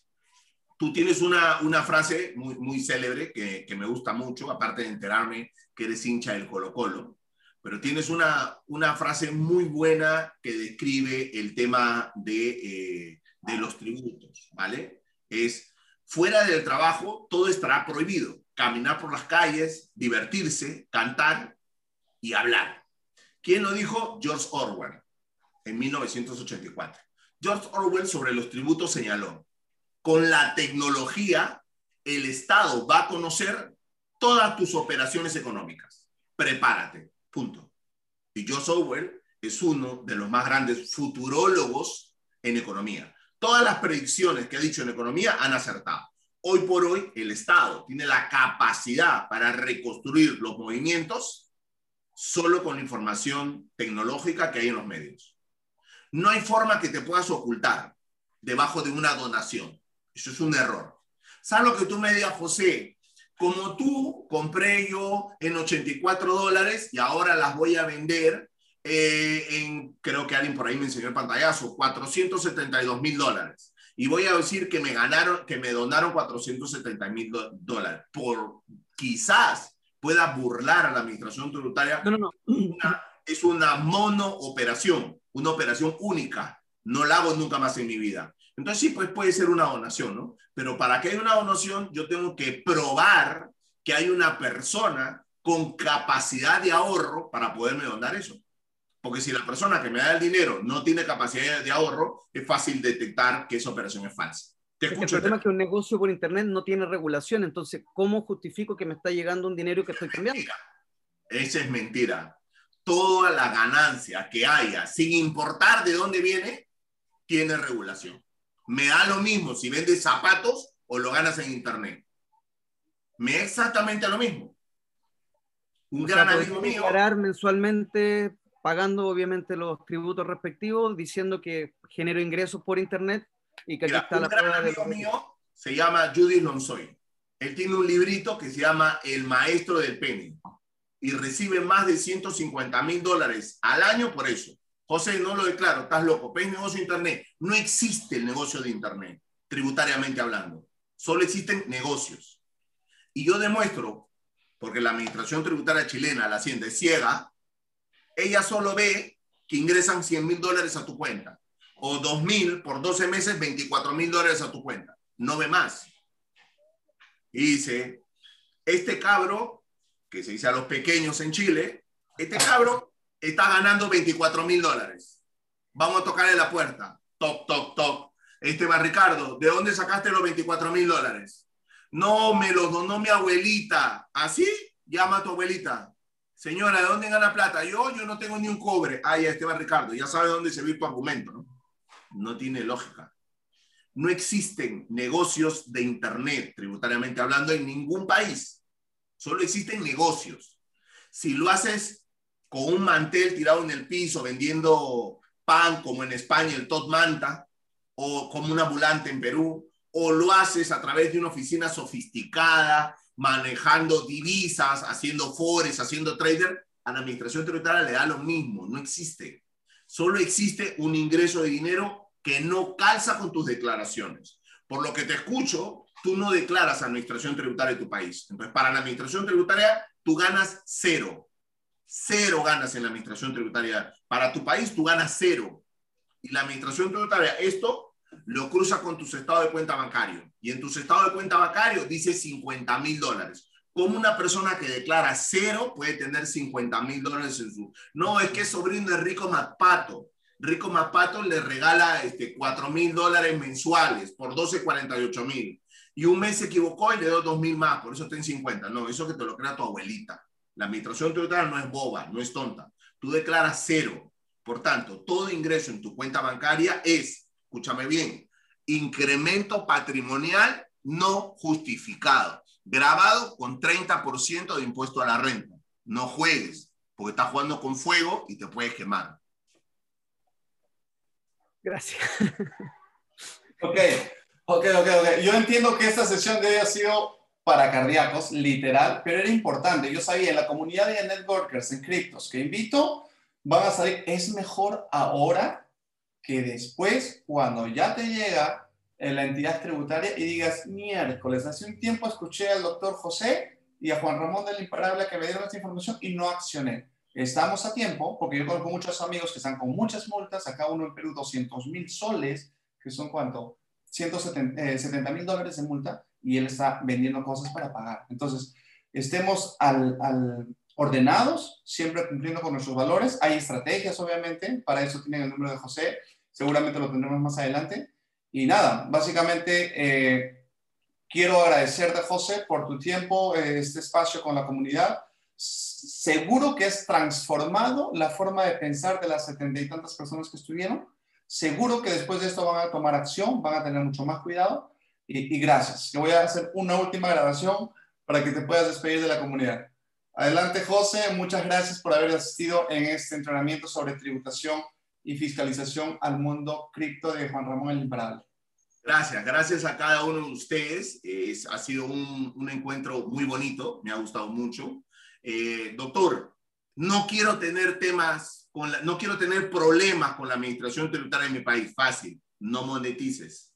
tú tienes una, una frase muy, muy célebre que, que, me gusta mucho, aparte de enterarme que eres hincha del Colo Colo, pero tienes una, una frase muy buena que describe el tema de, eh, de los tributos, ¿vale? Es, fuera del trabajo, todo estará prohibido caminar por las calles, divertirse, cantar y hablar. ¿Quién lo dijo? George Orwell, en 1984. George Orwell sobre los tributos señaló, con la tecnología, el Estado va a conocer todas tus operaciones económicas. Prepárate, punto. Y George Orwell es uno de los más grandes futurólogos en economía. Todas las predicciones que ha dicho en economía han acertado. Hoy por hoy el Estado tiene la capacidad para reconstruir los movimientos solo con la información tecnológica que hay en los medios. No hay forma que te puedas ocultar debajo de una donación. Eso es un error. ¿Sabes lo que tú me digas, José? Como tú compré yo en 84 dólares y ahora las voy a vender eh, en, creo que alguien por ahí me enseñó el pantallazo, 472 mil dólares y voy a decir que me ganaron, que me donaron 470 mil dólares. Por quizás pueda burlar a la administración tributaria. No, no, no. es una mono operación, una operación única. No la hago nunca más en mi vida. Entonces sí, pues puede ser una donación, ¿no? Pero para que haya una donación, yo tengo que probar que hay una persona con capacidad de ahorro para poderme donar eso. Porque si la persona que me da el dinero no tiene capacidad de ahorro, es fácil detectar que esa operación es falsa. Te el problema es que un negocio por Internet no tiene regulación, entonces, ¿cómo justifico que me está llegando un dinero que estoy cambiando? Esa es mentira. Toda la ganancia que haya, sin importar de dónde viene, tiene regulación. Me da lo mismo si vendes zapatos o lo ganas en Internet. Me da exactamente lo mismo. Un gran amigo mío. mensualmente pagando obviamente los tributos respectivos, diciendo que genero ingresos por Internet y que aquí está la prueba de lo mío se llama Judy Lonsoy. Él tiene un librito que se llama El Maestro del Penny y recibe más de 150 mil dólares al año por eso. José, no lo declaro, estás loco. ¿Ves negocio de Internet? No existe el negocio de Internet, tributariamente hablando. Solo existen negocios. Y yo demuestro, porque la administración tributaria chilena, la Hacienda, es ciega, ella solo ve que ingresan 100 mil dólares a tu cuenta o 2 mil por 12 meses, 24 mil dólares a tu cuenta. No ve más. Y dice, este cabro, que se dice a los pequeños en Chile, este cabro está ganando 24 mil dólares. Vamos a tocarle la puerta. Toc, toc, toc. Este va Ricardo, ¿de dónde sacaste los 24 mil dólares? No, me los donó mi abuelita. ¿Así? Llama a tu abuelita. Señora, ¿de dónde gana plata? Yo, yo no tengo ni un cobre. Ah, ya Esteban Ricardo, ya sabe dónde se ve tu argumento, ¿no? No tiene lógica. no existen negocios de Internet, tributariamente hablando, en ningún país. Solo existen negocios. Si lo haces con un mantel tirado en el piso vendiendo pan, como en España el Tot Manta, o como un ambulante en Perú, o lo haces a través de una oficina sofisticada, manejando divisas, haciendo forex, haciendo trader, a la administración tributaria le da lo mismo, no existe. Solo existe un ingreso de dinero que no calza con tus declaraciones. Por lo que te escucho, tú no declaras administración tributaria de tu país. Entonces, para la administración tributaria, tú ganas cero. Cero ganas en la administración tributaria. Para tu país, tú ganas cero. Y la administración tributaria, esto lo cruza con tus estados de cuenta bancario. Y en tus estados de cuenta bancario dice 50 mil dólares. ¿Cómo una persona que declara cero puede tener 50 mil dólares en su... No, es que sobrino de Rico Mapato. Rico Mapato le regala este, 4 mil dólares mensuales por 12, 48 mil. Y un mes se equivocó y le dio 2 mil más, por eso está en 50. No, eso que te lo crea tu abuelita. La administración tributaria no es boba, no es tonta. Tú declaras cero. Por tanto, todo ingreso en tu cuenta bancaria es, escúchame bien, incremento patrimonial no justificado, grabado con 30% de impuesto a la renta. No juegues, porque estás jugando con fuego y te puedes quemar. Gracias. Ok, ok, ok, ok. Yo entiendo que esta sesión debe haber sido para cardíacos, literal, pero era importante. Yo sabía, en la comunidad de networkers en criptos que invito, van a salir, es mejor ahora que después, cuando ya te llega en la entidad tributaria y digas, miércoles, hace un tiempo escuché al doctor José y a Juan Ramón del Imparable que me dieron esta información y no accioné. Estamos a tiempo, porque yo conozco muchos amigos que están con muchas multas, acá uno en Perú 200 mil soles, que son cuánto, 170 eh, mil dólares de multa, y él está vendiendo cosas para pagar. Entonces, estemos ordenados, siempre cumpliendo con nuestros valores. Hay estrategias, obviamente, para eso tienen el número de José, seguramente lo tendremos más adelante. Y nada, básicamente eh, quiero agradecerte, José, por tu tiempo, eh, este espacio con la comunidad seguro que es transformado la forma de pensar de las setenta y tantas personas que estuvieron. Seguro que después de esto van a tomar acción, van a tener mucho más cuidado. Y, gracias. Yo voy a hacer una última grabación para que te puedas despedir de la comunidad. Adelante, José. Muchas gracias por haber asistido en este entrenamiento sobre tributación y fiscalización al mundo cripto de Juan Ramón el Imparable. Gracias, gracias a cada uno de ustedes. ha sido un, encuentro muy bonito, me ha gustado mucho. Eh, doctor, no quiero tener temas, con no quiero tener problemas con la administración tributaria de mi país. Fácil, no monetices,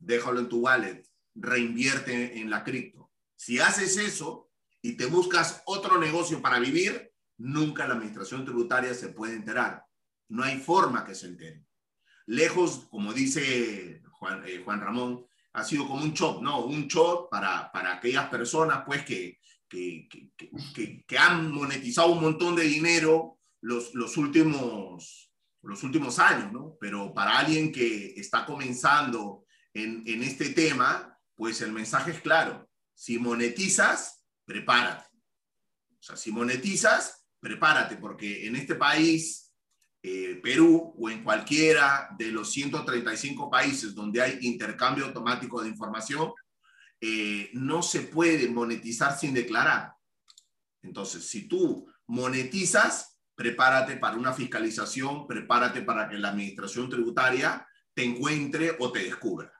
déjalo en tu wallet, reinvierte en la cripto. Si haces eso y te buscas otro negocio para vivir, nunca la administración tributaria se puede enterar. No hay forma que se entere. Lejos, como dice Juan, eh, Juan Ramón, ha sido como un chop, ¿no? Un chop para, para aquellas personas, pues, que, que, que, que, han monetizado un montón de dinero los, los, últimos, los últimos años, ¿no? Pero para alguien que está comenzando en, en este tema, pues el mensaje es claro. Si monetizas, prepárate. O sea, si monetizas, prepárate, porque en este país, eh, Perú o en cualquiera de los 135 países donde hay intercambio automático de información, eh, no se puede monetizar sin declarar. Entonces, si tú monetizas, prepárate para una fiscalización, prepárate para que la administración tributaria te encuentre o te descubra.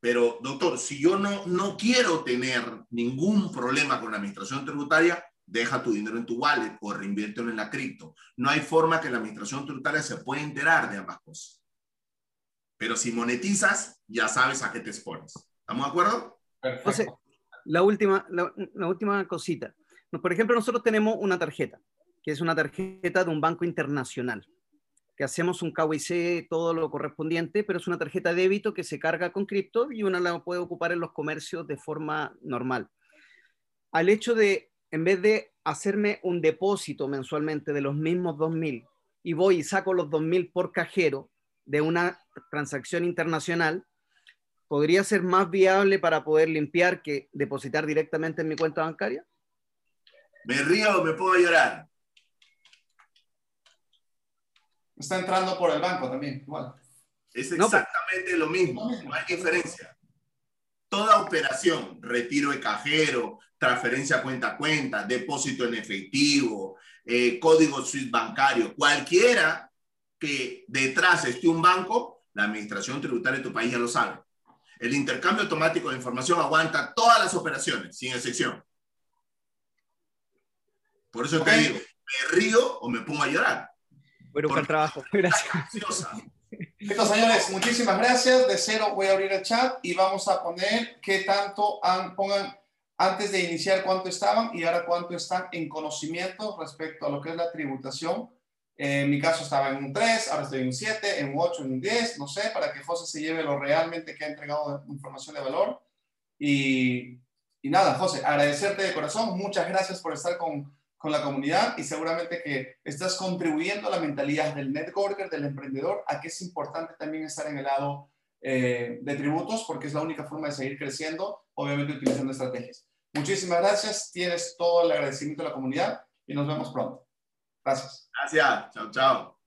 Pero, doctor, si yo no, no quiero tener ningún problema con la administración tributaria, deja tu dinero en tu wallet o reinviértelo en la cripto. No hay forma que la administración tributaria se pueda enterar de ambas cosas. Pero si monetizas, ya sabes a qué te expones. ¿Estamos de acuerdo? Entonces, la última, la, última cosita. Por ejemplo, nosotros tenemos una tarjeta, que es una tarjeta de un banco internacional, que hacemos un KYC, todo lo correspondiente, pero es una tarjeta de débito que se carga con cripto y una la puede ocupar en los comercios de forma normal. Al hecho de, en vez de hacerme un depósito mensualmente de los mismos 2.000 y voy y saco los 2.000 por cajero de una transacción internacional, ¿podría ser más viable para poder limpiar que depositar directamente en mi cuenta bancaria? ¿Me río o me puedo llorar? Está entrando por el banco también, igual. Es pues. exactamente lo mismo, no hay diferencia. Toda operación, retiro de cajero, transferencia cuenta a cuenta, depósito en efectivo, eh, código SWIFT bancario, cualquiera que detrás esté un banco, la administración tributaria de tu país ya lo sabe. El intercambio automático de información aguanta todas las operaciones, sin excepción. Por eso te digo, me río o me pongo a llorar. Bueno, buen trabajo. Gracias. Listo, señores, muchísimas gracias. De cero voy a abrir el chat y vamos a poner qué tanto han, pongan antes de iniciar cuánto estaban y ahora cuánto están en conocimiento respecto a lo que es la tributación. en mi caso estaba en un 3, ahora estoy en un 7, en un 8, en un 10, no sé, para que José se lleve lo realmente que ha entregado de información de valor. Y, y nada, José, agradecerte de corazón. Muchas gracias por estar con, con la comunidad y seguramente que estás contribuyendo a la mentalidad del networker, del emprendedor, a que es importante también estar en el lado eh, de tributos porque es la única forma de seguir creciendo, obviamente utilizando estrategias. Muchísimas gracias, tienes todo el agradecimiento de la comunidad y nos vemos pronto. Gracias. Gracias, chao, chao.